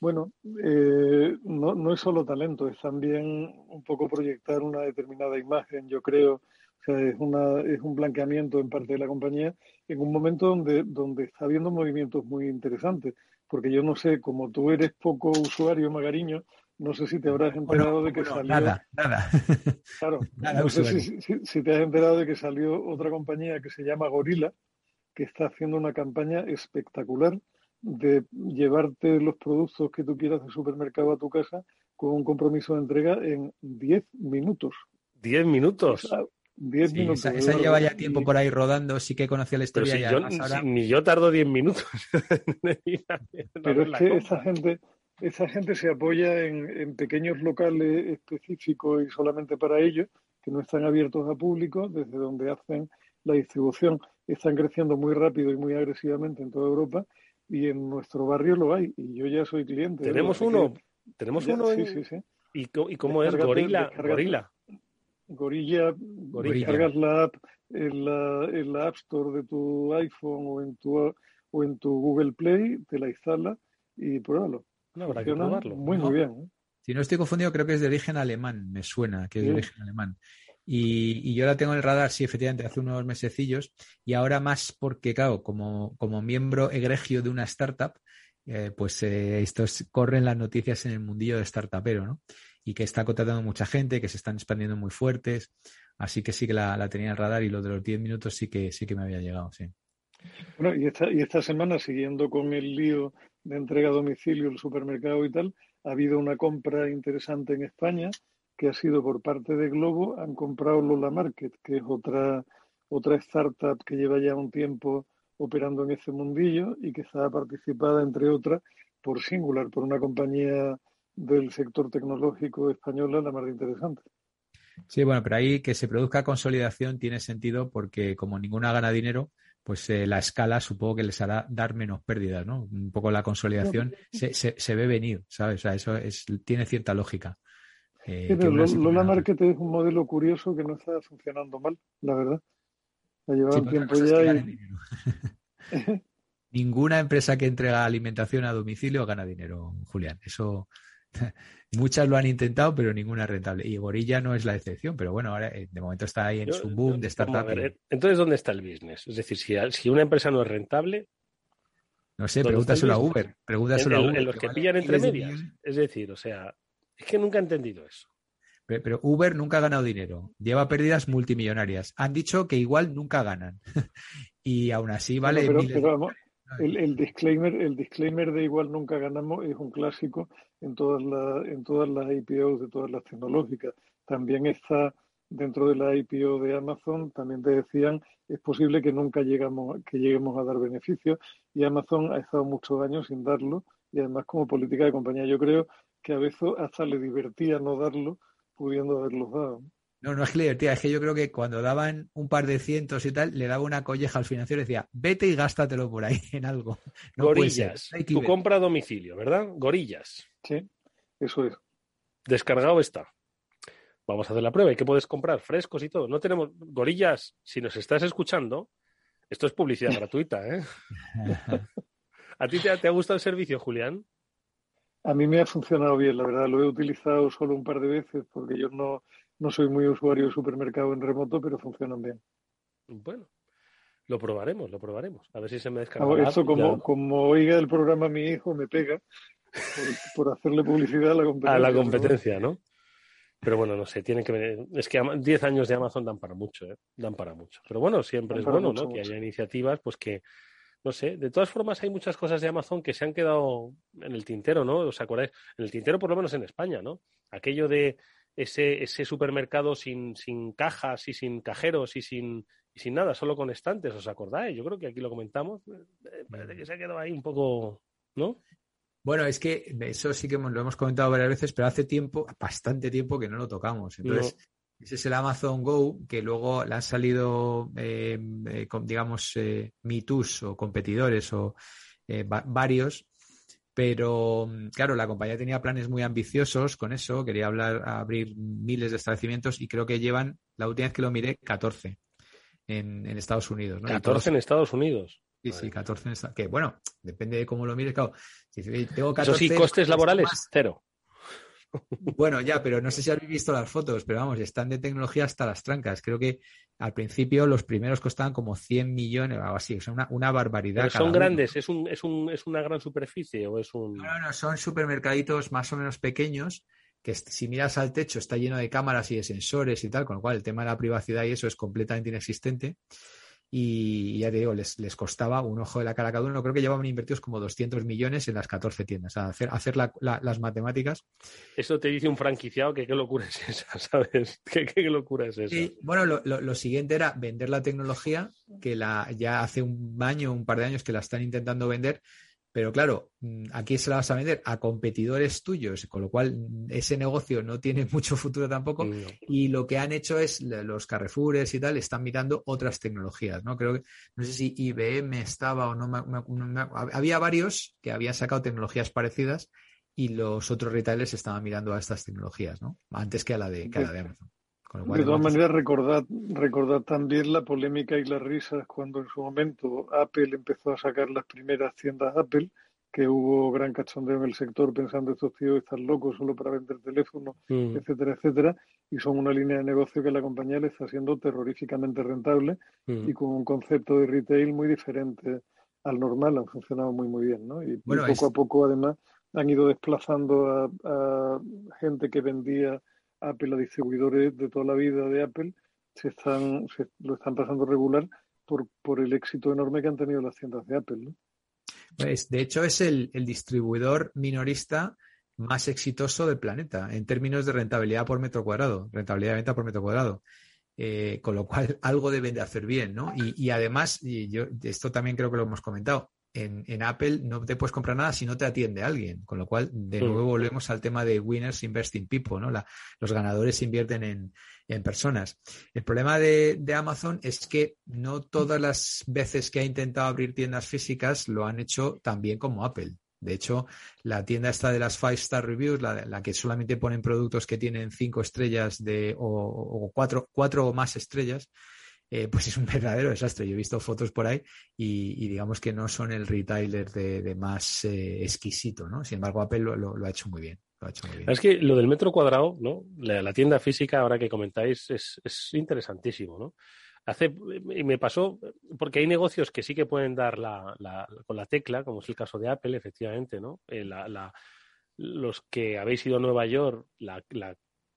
Bueno, eh, no, no es solo talento, es también un poco proyectar una determinada imagen, yo creo, o sea, es, una, es un blanqueamiento en parte de la compañía en un momento donde, donde está habiendo movimientos muy interesantes, porque yo no sé, como tú eres poco usuario, Magariño, no sé si te habrás enterado de que salió. Nada, nada. Claro, no sé si, si, te has enterado de que salió otra compañía que se llama Gorila, que está haciendo una campaña espectacular de llevarte los productos que tú quieras de supermercado a tu casa con un compromiso de entrega en 10 minutos. 10 minutos. 10 minutos. Esa, lleva ya tiempo por ahí rodando, sí que conocía la historia. ya, ni yo tardo 10 minutos. Pero es que esa gente, esa gente se apoya en, en, pequeños locales específicos y solamente para ellos, que no están abiertos a público, desde donde hacen la distribución. Están creciendo muy rápido y muy agresivamente en toda Europa y en nuestro barrio lo hay. Y yo ya soy cliente. ¿Tenemos uno? ¿Tenemos uno? Sí, sí, sí. ¿Y, cómo es? Gorila. Gorila. Gorilla, descargas la app en la, App Store de tu iPhone o en tu, o en tu Google Play, te la instala y pruébalo. No, habrá que probarlo. Muy, muy bien. Si no estoy confundido, creo que es de origen alemán, me suena que es de origen alemán. Y, yo la tengo en el radar, sí, efectivamente, hace unos mesecillos. Y ahora más porque, claro, como, como miembro egregio de una startup, eh, pues eh, estos corren las noticias en el mundillo de startupero, ¿no? Y que está contratando mucha gente, que se están expandiendo muy fuertes. Así que sí que la, tenía en el radar y lo de los 10 minutos sí que sí que me había llegado, sí. Bueno, y esta, y esta semana, siguiendo con el lío de entrega a domicilio, el supermercado y tal, ha habido una compra interesante en España que ha sido por parte de Globo, han comprado Lola Market, que es otra, otra startup que lleva ya un tiempo operando en ese mundillo y que está participada, entre otras, por Singular, por una compañía del sector tecnológico española la más interesante. Sí, bueno, pero ahí que se produzca consolidación tiene sentido porque como ninguna gana dinero, pues eh, la escala supongo que les hará dar menos pérdidas, ¿no? Un poco la consolidación se, se, se, ve venir, ¿sabes? O sea, eso es, tiene cierta lógica. Eh, Lola Market es un modelo curioso que no está funcionando mal, la verdad. Ha llevado un tiempo ya y... Ninguna empresa que entrega alimentación a domicilio gana dinero, Julián. Eso muchas lo han intentado, pero ninguna es rentable. Y Gorilla no es la excepción, pero bueno, ahora eh, de momento está ahí en su boom de startup. entonces, ¿dónde está el business? Es decir, si, si una empresa no es rentable, no sé, pregúntaselo a Uber. Pregúntaselo a Uber. En los que pillan entre medias. Es decir, o sea, es que nunca he entendido eso. Pero, Uber nunca ha ganado dinero. Lleva pérdidas multimillonarias. Han dicho que igual nunca ganan. y aún así vale. pero, el, disclaimer, el disclaimer de igual nunca ganamos es un clásico en todas las, en todas las IPOs de todas las tecnológicas. También está dentro de la IPO de Amazon, también te decían, es posible que nunca llegamos, que lleguemos a dar beneficios y Amazon ha estado muchos años sin darlo y además como política de compañía yo creo que a veces hasta le divertía no darlo, pudiendo haberlos dado. No, no es que le divertía, es que yo creo que cuando daban un par de cientos y tal, le daba una colleja al financiero y decía, vete y gástatelo por ahí en algo. Gorillas, tu compra a domicilio, ¿verdad? Gorillas. Sí, eso es. Descargado está. Vamos a hacer la prueba. ¿Y qué puedes comprar? Frescos y todo. No tenemos gorillas. Si nos estás escuchando, esto es publicidad gratuita, ¿eh? ¿A ti te ha, gustado el servicio, Julián? A mí me ha funcionado bien, la verdad. Lo he utilizado solo un par de veces porque yo no, no soy muy usuario de supermercado en remoto, pero funcionan bien. Bueno, lo probaremos, lo probaremos. A ver si se me descarga. Eso como, como oiga el programa mi hijo me pega por, hacerle publicidad a la competencia. A la competencia, ¿no? Pero bueno, no sé, tiene que Es que 10 años de Amazon dan para mucho, ¿eh? Dan para mucho. Pero bueno, siempre es bueno, ¿no? Que haya iniciativas, pues que, no sé, de todas formas hay muchas cosas de Amazon que se han quedado en el tintero, ¿no? ¿Os acordáis? En el tintero, por lo menos en España, ¿no? Aquello de ese, ese supermercado sin, sin cajas y sin cajeros y sin, y sin nada, solo con estantes, ¿os acordáis? Yo creo que aquí lo comentamos. Eh, parece que se ha quedado ahí un poco, ¿no? Bueno, es que eso sí que lo hemos comentado varias veces, pero hace tiempo, bastante tiempo que no lo tocamos. Entonces, ese es el Amazon Go, que luego le han salido, eh, eh, digamos, eh, o competidores o eh, varios. Pero, claro, la compañía tenía planes muy ambiciosos con eso, quería hablar, abrir miles de establecimientos y creo que llevan, la última vez que lo miré, 14 en, Estados Unidos. 14 en Estados Unidos. Sí, sí, 14 en Que bueno, depende de cómo lo mires. Claro, si tengo 14, Eso sí, costes laborales, cero. Bueno, ya, pero no sé si habéis visto las fotos, pero vamos, están de tecnología hasta las trancas. Creo que al principio los primeros costaban como 100 millones o algo así, o sea, una, una barbaridad. son grandes, ¿Es, un, es, un, ¿es una gran superficie o es un...? No, no, son supermercaditos más o menos pequeños que si miras al techo está lleno de cámaras y de sensores y tal, con lo cual el tema de la privacidad y eso es completamente inexistente y ya te digo, les, les costaba un ojo de la cara a cada uno. Creo que llevaban invertidos como 200 millones en las 14 tiendas. A hacer, hacer las matemáticas. Eso te dice un franquiciado que qué locura es esa, ¿sabes? ¿Qué, qué locura es esa? Y, bueno, lo, lo, lo, siguiente era vender la tecnología, que la, ya hace un año, un par de años que la están intentando vender, pero claro, mm, aquí se la vas a vender a competidores tuyos, con lo cual mm, ese negocio no tiene mucho futuro tampoco. Y lo que han hecho es los Carrefoures y tal están mirando otras tecnologías, ¿no? Creo que no sé si IBM estaba o no, había varios que habían sacado tecnologías parecidas y los otros retailers estaban mirando a estas tecnologías, ¿no? Antes que a la de, que a la de Amazon de todas maneras, recordad, recordad también la polémica y las risas cuando en su momento Apple empezó a sacar las primeras tiendas Apple, que hubo gran cachondeo en el sector pensando estos tíos están locos solo para vender teléfonos, mm. etcétera, etcétera, y son una línea de negocio que la compañía le está haciendo terroríficamente rentable mm. y con un concepto de retail muy diferente al normal, han funcionado muy muy bien, ¿no? Y, poco a poco además han ido desplazando a gente que vendía Apple, los distribuidores de toda la vida de Apple, se están, lo están pasando regular por, por el éxito enorme que han tenido las tiendas de Apple. Pues, de hecho, es el, distribuidor minorista más exitoso del planeta en términos de rentabilidad por metro cuadrado, rentabilidad de venta por metro cuadrado. Eh, con lo cual, algo deben de hacer bien, ¿no? Y, y además, y yo, esto también creo que lo hemos comentado, en, Apple no te puedes comprar nada si no te atiende alguien. Con lo cual, de nuevo volvemos al tema de winners investing people, ¿no? los ganadores invierten en, personas. El problema de, Amazon es que no todas las veces que ha intentado abrir tiendas físicas lo han hecho tan bien como Apple. De hecho, la tienda esta de las Five Star Reviews, la, que solamente ponen productos que tienen cinco estrellas de, o, cuatro, cuatro o más estrellas, eh, pues es un verdadero desastre. Yo he visto fotos por ahí y, digamos que no son el retailer de, más eh, exquisito, ¿no? Sin embargo, Apple lo, ha hecho muy bien. Es que lo del metro cuadrado, ¿no? La, tienda física, ahora que comentáis, es, interesantísimo, ¿no? Hace, y me pasó, porque hay negocios que sí que pueden dar la, con la tecla, como es el caso de Apple, efectivamente, ¿no? Eh, los que habéis ido a Nueva York, la,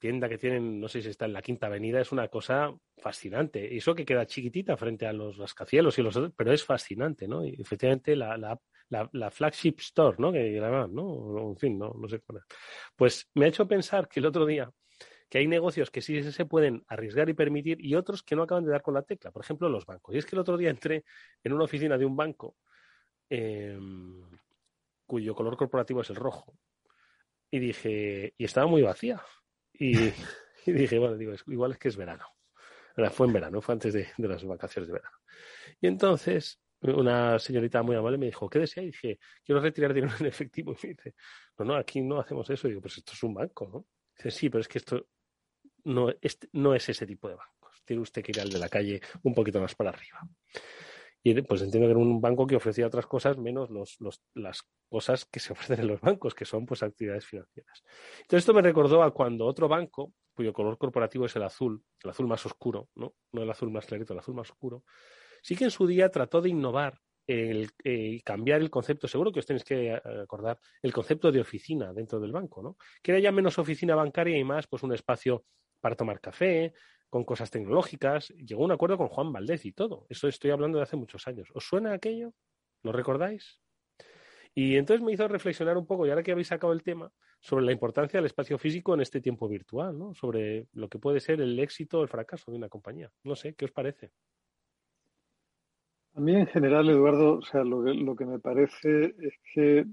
tienda que tienen, no sé si está en la Quinta Avenida, es una cosa fascinante. Eso que queda chiquitita frente a los rascacielos y los otros, pero es fascinante, ¿no? Y efectivamente la, la, la, flagship store, ¿no? Que llaman, ¿no? En fin, no, no sé cuál es. Pues me ha hecho pensar que el otro día que hay negocios que sí se pueden arriesgar y permitir y otros que no acaban de dar con la tecla. Por ejemplo, los bancos. Y es que el otro día entré en una oficina de un banco em, cuyo color corporativo es el rojo. Y dije, y estaba muy vacía. Y, dije, bueno, digo, igual es que es verano. Fue en verano, fue antes de, las vacaciones de verano. Y entonces una señorita muy amable me dijo, ¿qué desea? Y dije, quiero retirar dinero en efectivo. Y me dice, no, no, aquí no hacemos eso. Y digo, pues esto es un banco, ¿no? dice, sí, pero es que esto no, este, no es ese tipo de bancos. Tiene usted que ir al de la calle un poquito más para arriba. Y pues entiendo que era un banco que ofrecía otras cosas menos los, las cosas que se ofrecen en los bancos, que son pues actividades financieras. Entonces esto me recordó a cuando otro banco, cuyo color corporativo es el azul, el azul más oscuro, no, no el azul más clarito, el azul más oscuro, sí que en su día trató de innovar el, cambiar el concepto, seguro que os tenéis que eh, acordar, el concepto de oficina dentro del banco, ¿no? Que era ya menos oficina bancaria y más pues un espacio para tomar café, con cosas tecnológicas. Llegó a un acuerdo con Juan Valdez y todo. Eso estoy hablando de hace muchos años. ¿Os suena aquello? ¿Lo recordáis? Y entonces me hizo reflexionar un poco, y ahora que habéis sacado el tema, sobre la importancia del espacio físico en este tiempo virtual, ¿no? Sobre lo que puede ser el éxito o el fracaso de una compañía. No sé, ¿qué os parece? A mí en general, Eduardo, o sea, lo que, lo que me parece es que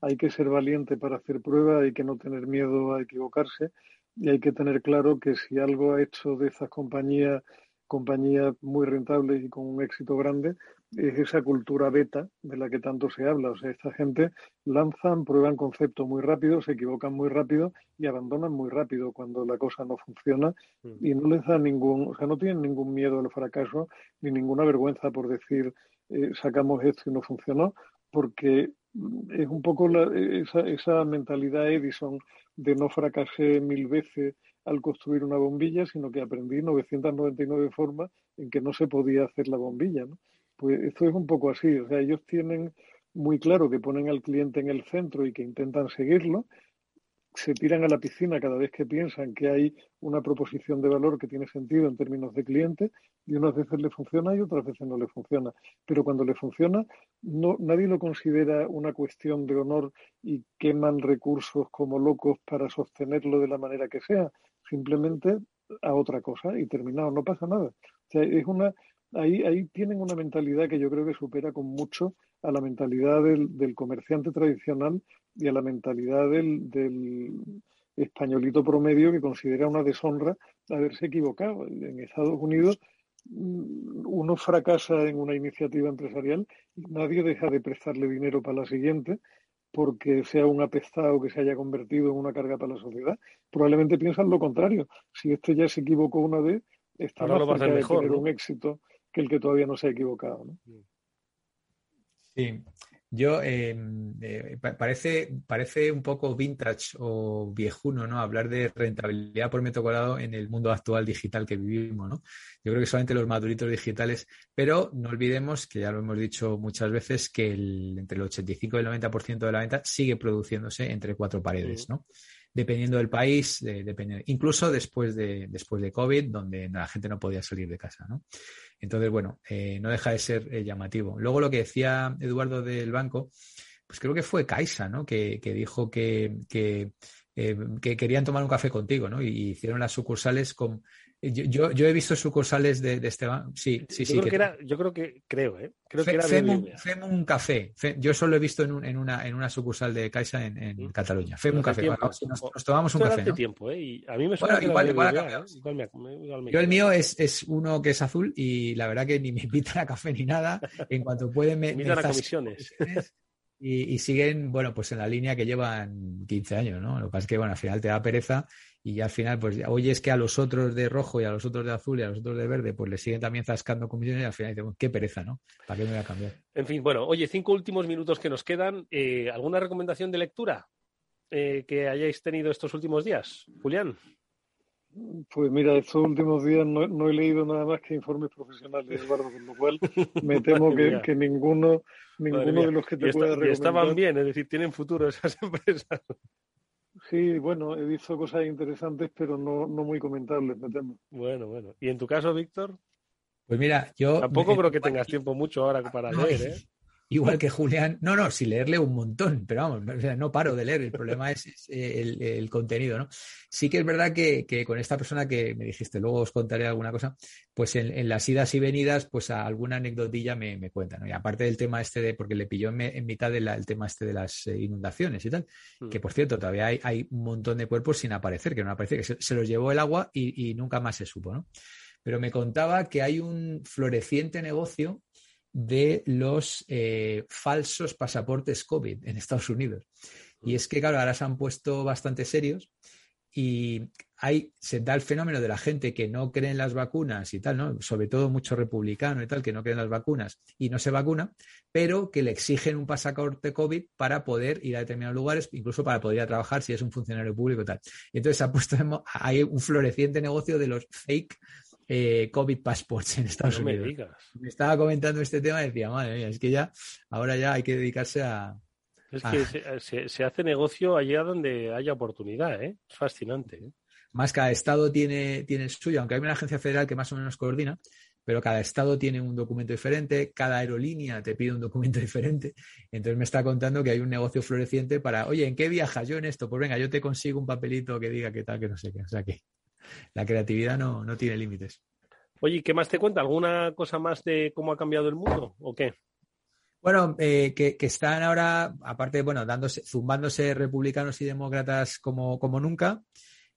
hay que ser valiente para hacer pruebas, hay que no tener miedo a equivocarse y hay que tener claro que si algo ha hecho de esas compañías compañías muy rentables y con un éxito grande es esa cultura beta de la que tanto se habla. O sea, esta gente lanzan, prueban conceptos muy rápido, se equivocan muy rápido y abandonan muy rápido cuando la cosa no funciona mm. y no les da ningún, o sea, no tienen ningún miedo al fracaso ni ninguna vergüenza por decir eh, sacamos esto y no funcionó, porque es un poco esa, esa mentalidad Edison de no fracasé mil veces al construir una bombilla, sino que aprendí 999 formas en que no se podía hacer la bombilla. ¿no? Pues esto es un poco así, o sea, ellos tienen muy claro que ponen al cliente en el centro y que intentan seguirlo, se tiran a la piscina cada vez que piensan que hay una proposición de valor que tiene sentido en términos de cliente y unas veces le funciona y otras veces no le funciona. Pero cuando le funciona, no, nadie lo considera una cuestión de honor y queman recursos como locos para sostenerlo de la manera que sea, simplemente a otra cosa y terminado, no pasa nada. O sea, es una, ahí, ahí tienen una mentalidad que yo creo que supera con mucho a la mentalidad del, del comerciante tradicional y a la mentalidad del, del, españolito promedio que considera una deshonra haberse equivocado. En Estados Unidos mm, uno fracasa en una iniciativa empresarial y nadie deja de prestarle dinero para la siguiente porque sea un apestado que se haya convertido en una carga para la sociedad. Probablemente piensan lo contrario. Si este ya se equivocó una vez, está más cerca de tener un éxito que el que todavía no se ha equivocado. ¿no? Sí, yo em, eh, parece, parece un poco vintage o viejuno, ¿no? Hablar de rentabilidad por metro cuadrado en el mundo actual digital que vivimos, ¿no? Yo creo que solamente los maduritos digitales, pero no olvidemos que ya lo hemos dicho muchas veces que entre el 85 y el 90% de la venta sigue produciéndose entre cuatro paredes, ¿no? Dependiendo del país, incluso después de, después de COVID, donde la gente no podía salir de casa. ¿no? Entonces, bueno, eh, no deja de ser eh, llamativo. Luego lo que decía Eduardo del banco, pues creo que fue Caixa, ¿no? Que, dijo que, que, eh, que, querían tomar un café contigo, ¿no? Y hicieron las sucursales con yo, yo, he visto sucursales de, de Esteban. Sí, sí, sí. Creo que, era, yo creo que, creo, ¿eh? Creo que era Femum, Café. yo solo he visto en, un, en, una, en una sucursal de Caixa en, en. Cataluña. Femum Café. nos, tomamos un café. ¿no? tiempo, ¿eh? Y a mí me suena igual, igual, igual, Yo el mío es, es uno que es azul y la verdad que ni me invitan a café ni nada. En cuanto pueden me, invitan a comisiones. Y, y, siguen, bueno, pues en la línea que llevan 15 años, ¿no? Lo que pasa es que, bueno, al final te da pereza y ya al final, pues oye, es que a los otros de rojo y a los otros de azul y a los otros de verde, pues le siguen también zascando comisiones y al final dicen, qué pereza, ¿no? ¿Para qué me voy a cambiar? En fin, bueno, oye, cinco últimos minutos que nos quedan. Eh, ¿Alguna recomendación de lectura eh, que hayáis tenido estos últimos días? Julián. Pues mira, estos últimos días no, he leído nada más que informes profesionales, Eduardo, con lo cual me temo que, ninguno, ninguno de los que te pueda recomendar. estaban bien, es decir, tienen futuro esas empresas. Sí, bueno, he visto cosas interesantes, pero no, no muy comentables, me temo. Bueno, bueno. ¿Y en tu caso, Víctor? Pues mira, yo... Tampoco creo que tengas tiempo mucho ahora para leer, ¿eh? Igual que Julián. No, no, sí leerle un montón, pero vamos, no paro de leer. El problema es, el, contenido, ¿no? Sí que es verdad que, con esta persona que me dijiste, luego os contaré alguna cosa, pues en, las idas y venidas, pues alguna anecdotilla me, me cuenta, ¿no? Y aparte del tema este de, porque le pilló en, mitad del tema este de las eh, inundaciones y tal, mm. que por cierto, todavía hay, un montón de cuerpos sin aparecer, que no aparece, que se, los llevó el agua y, y nunca más se supo, ¿no? Pero me contaba que hay un floreciente negocio de los eh, falsos pasaportes COVID en Estados Unidos. Y es que, claro, ahora se han puesto bastante serios y hay, se da el fenómeno de la gente que no cree en las vacunas y tal, ¿no? Sobre todo mucho republicano y tal, que no creen en las vacunas y no se vacuna, pero que le exigen un pasaporte COVID para poder ir a determinados lugares, incluso para poder ir a trabajar si es un funcionario público y tal. Y entonces se ha puesto, hay un floreciente negocio de los fake eh, COVID passports en Estados Unidos. Me, estaba comentando este tema y decía, madre mía, es que ya, ahora ya hay que dedicarse a... Es que se, hace negocio allá donde haya oportunidad, ¿eh? Es fascinante. ¿eh? Más cada estado tiene, tiene el suyo, aunque hay una agencia federal que más o menos coordina, pero cada estado tiene un documento diferente, cada aerolínea te pide un documento diferente. Entonces me está contando que hay un negocio floreciente para, oye, ¿en qué viajas yo en esto? Pues venga, yo te consigo un papelito que diga que tal, que no sé qué. O sea que la creatividad no, no tiene límites. Oye, ¿qué más te cuenta? ¿Alguna cosa más de cómo ha cambiado el mundo o qué? Bueno, eh, que, están ahora, aparte, bueno, dándose, zumbándose republicanos y demócratas como, como nunca,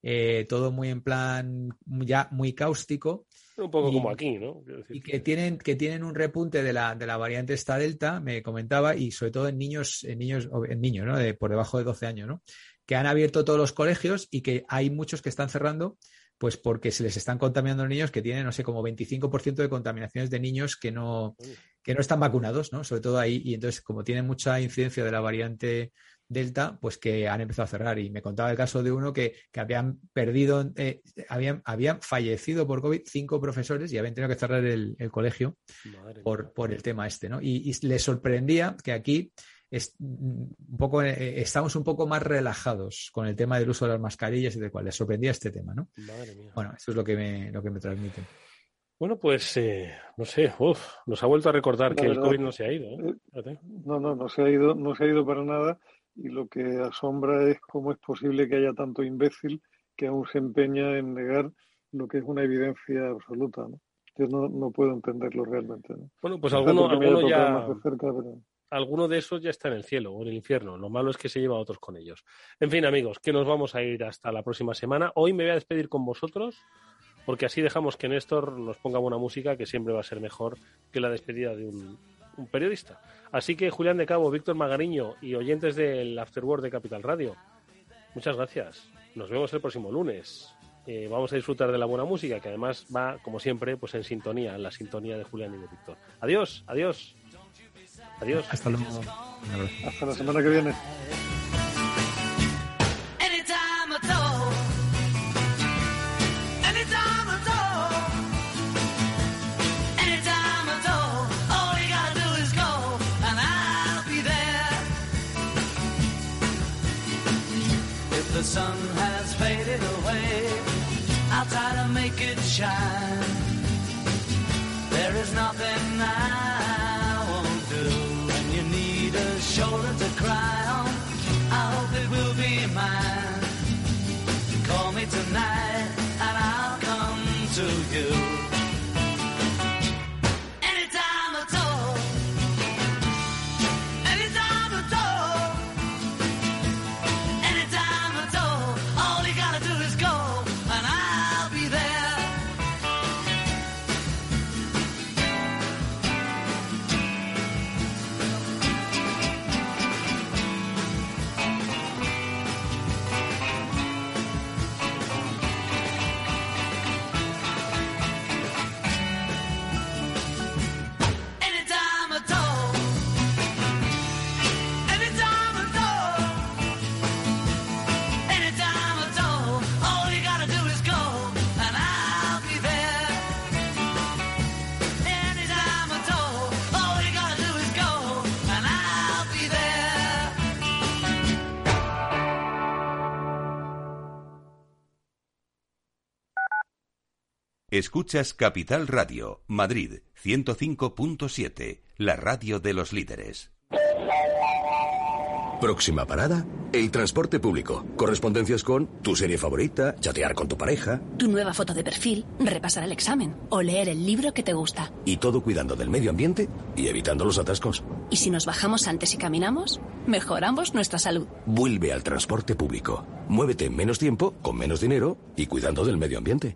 eh, todo muy en plan ya muy cáustico. Un poco como aquí, ¿no? y que, tienen, que tienen un repunte de la, de la variante esta delta, me comentaba, y sobre todo en niños, en niños, en niños, ¿no? De, por debajo de 12 años, ¿no? Que han abierto todos los colegios y que hay muchos que están cerrando pues porque se les están contaminando niños que tienen, no sé, como 25% de contaminaciones de niños que no, que no están vacunados, ¿no? Sobre todo ahí. Y entonces, como tiene mucha incidencia de la variante Delta, pues que han empezado a cerrar. Y me contaba el caso de uno que, habían perdido, eh, habían, habían fallecido por COVID cinco profesores y habían tenido que cerrar el, colegio por, por, el tema este, ¿no? Y, y les sorprendía que aquí un poco, eh, estamos un poco más relajados con el tema del uso de las mascarillas y de cuál les sorprendía este tema, ¿no? Bueno, eso es lo que me, lo que me transmite. Bueno, pues eh, no sé, nos ha vuelto a recordar que el COVID no se ha ido. ¿eh? No, no, no se ha ido, no se ha ido para nada. Y lo que asombra es cómo es posible que haya tanto imbécil que aún se empeña en negar lo que es una evidencia absoluta. ¿no? Yo no, no puedo entenderlo realmente. Bueno, pues alguno, alguno ya alguno de esos ya está en el cielo o en el infierno. Lo malo es que se lleva a otros con ellos. En fin, amigos, que nos vamos a ir hasta la próxima semana. Hoy me voy a despedir con vosotros porque así dejamos que Néstor nos ponga buena música que siempre va a ser mejor que la despedida de un, periodista. Así que Julián de Cabo, Víctor Magariño y oyentes del Afterword de Capital Radio, muchas gracias. Nos vemos el próximo lunes. Eh, vamos a disfrutar de la buena música que además va, como siempre, pues en sintonía, en la sintonía de Julián y de Víctor. Adiós, adiós. Adiós. Hasta luego. Hasta la semana que viene. Any time a toe Anytime a toe Anytime a toe All you gotta do is go and I'll be there If the sun has faded away, I'll try to make it shine. Tonight and I'll come to you. Escuchas Capital Radio, Madrid 105.7, la radio de los líderes. Próxima parada, el transporte público. Correspondencias con tu serie favorita, chatear con tu pareja. Tu nueva foto de perfil, repasar el examen o leer el libro que te gusta. Y todo cuidando del medio ambiente y evitando los atascos. ¿Y si nos bajamos antes y caminamos? Mejoramos nuestra salud. Vuelve al transporte público. Muévete en menos tiempo, con menos dinero y cuidando del medio ambiente.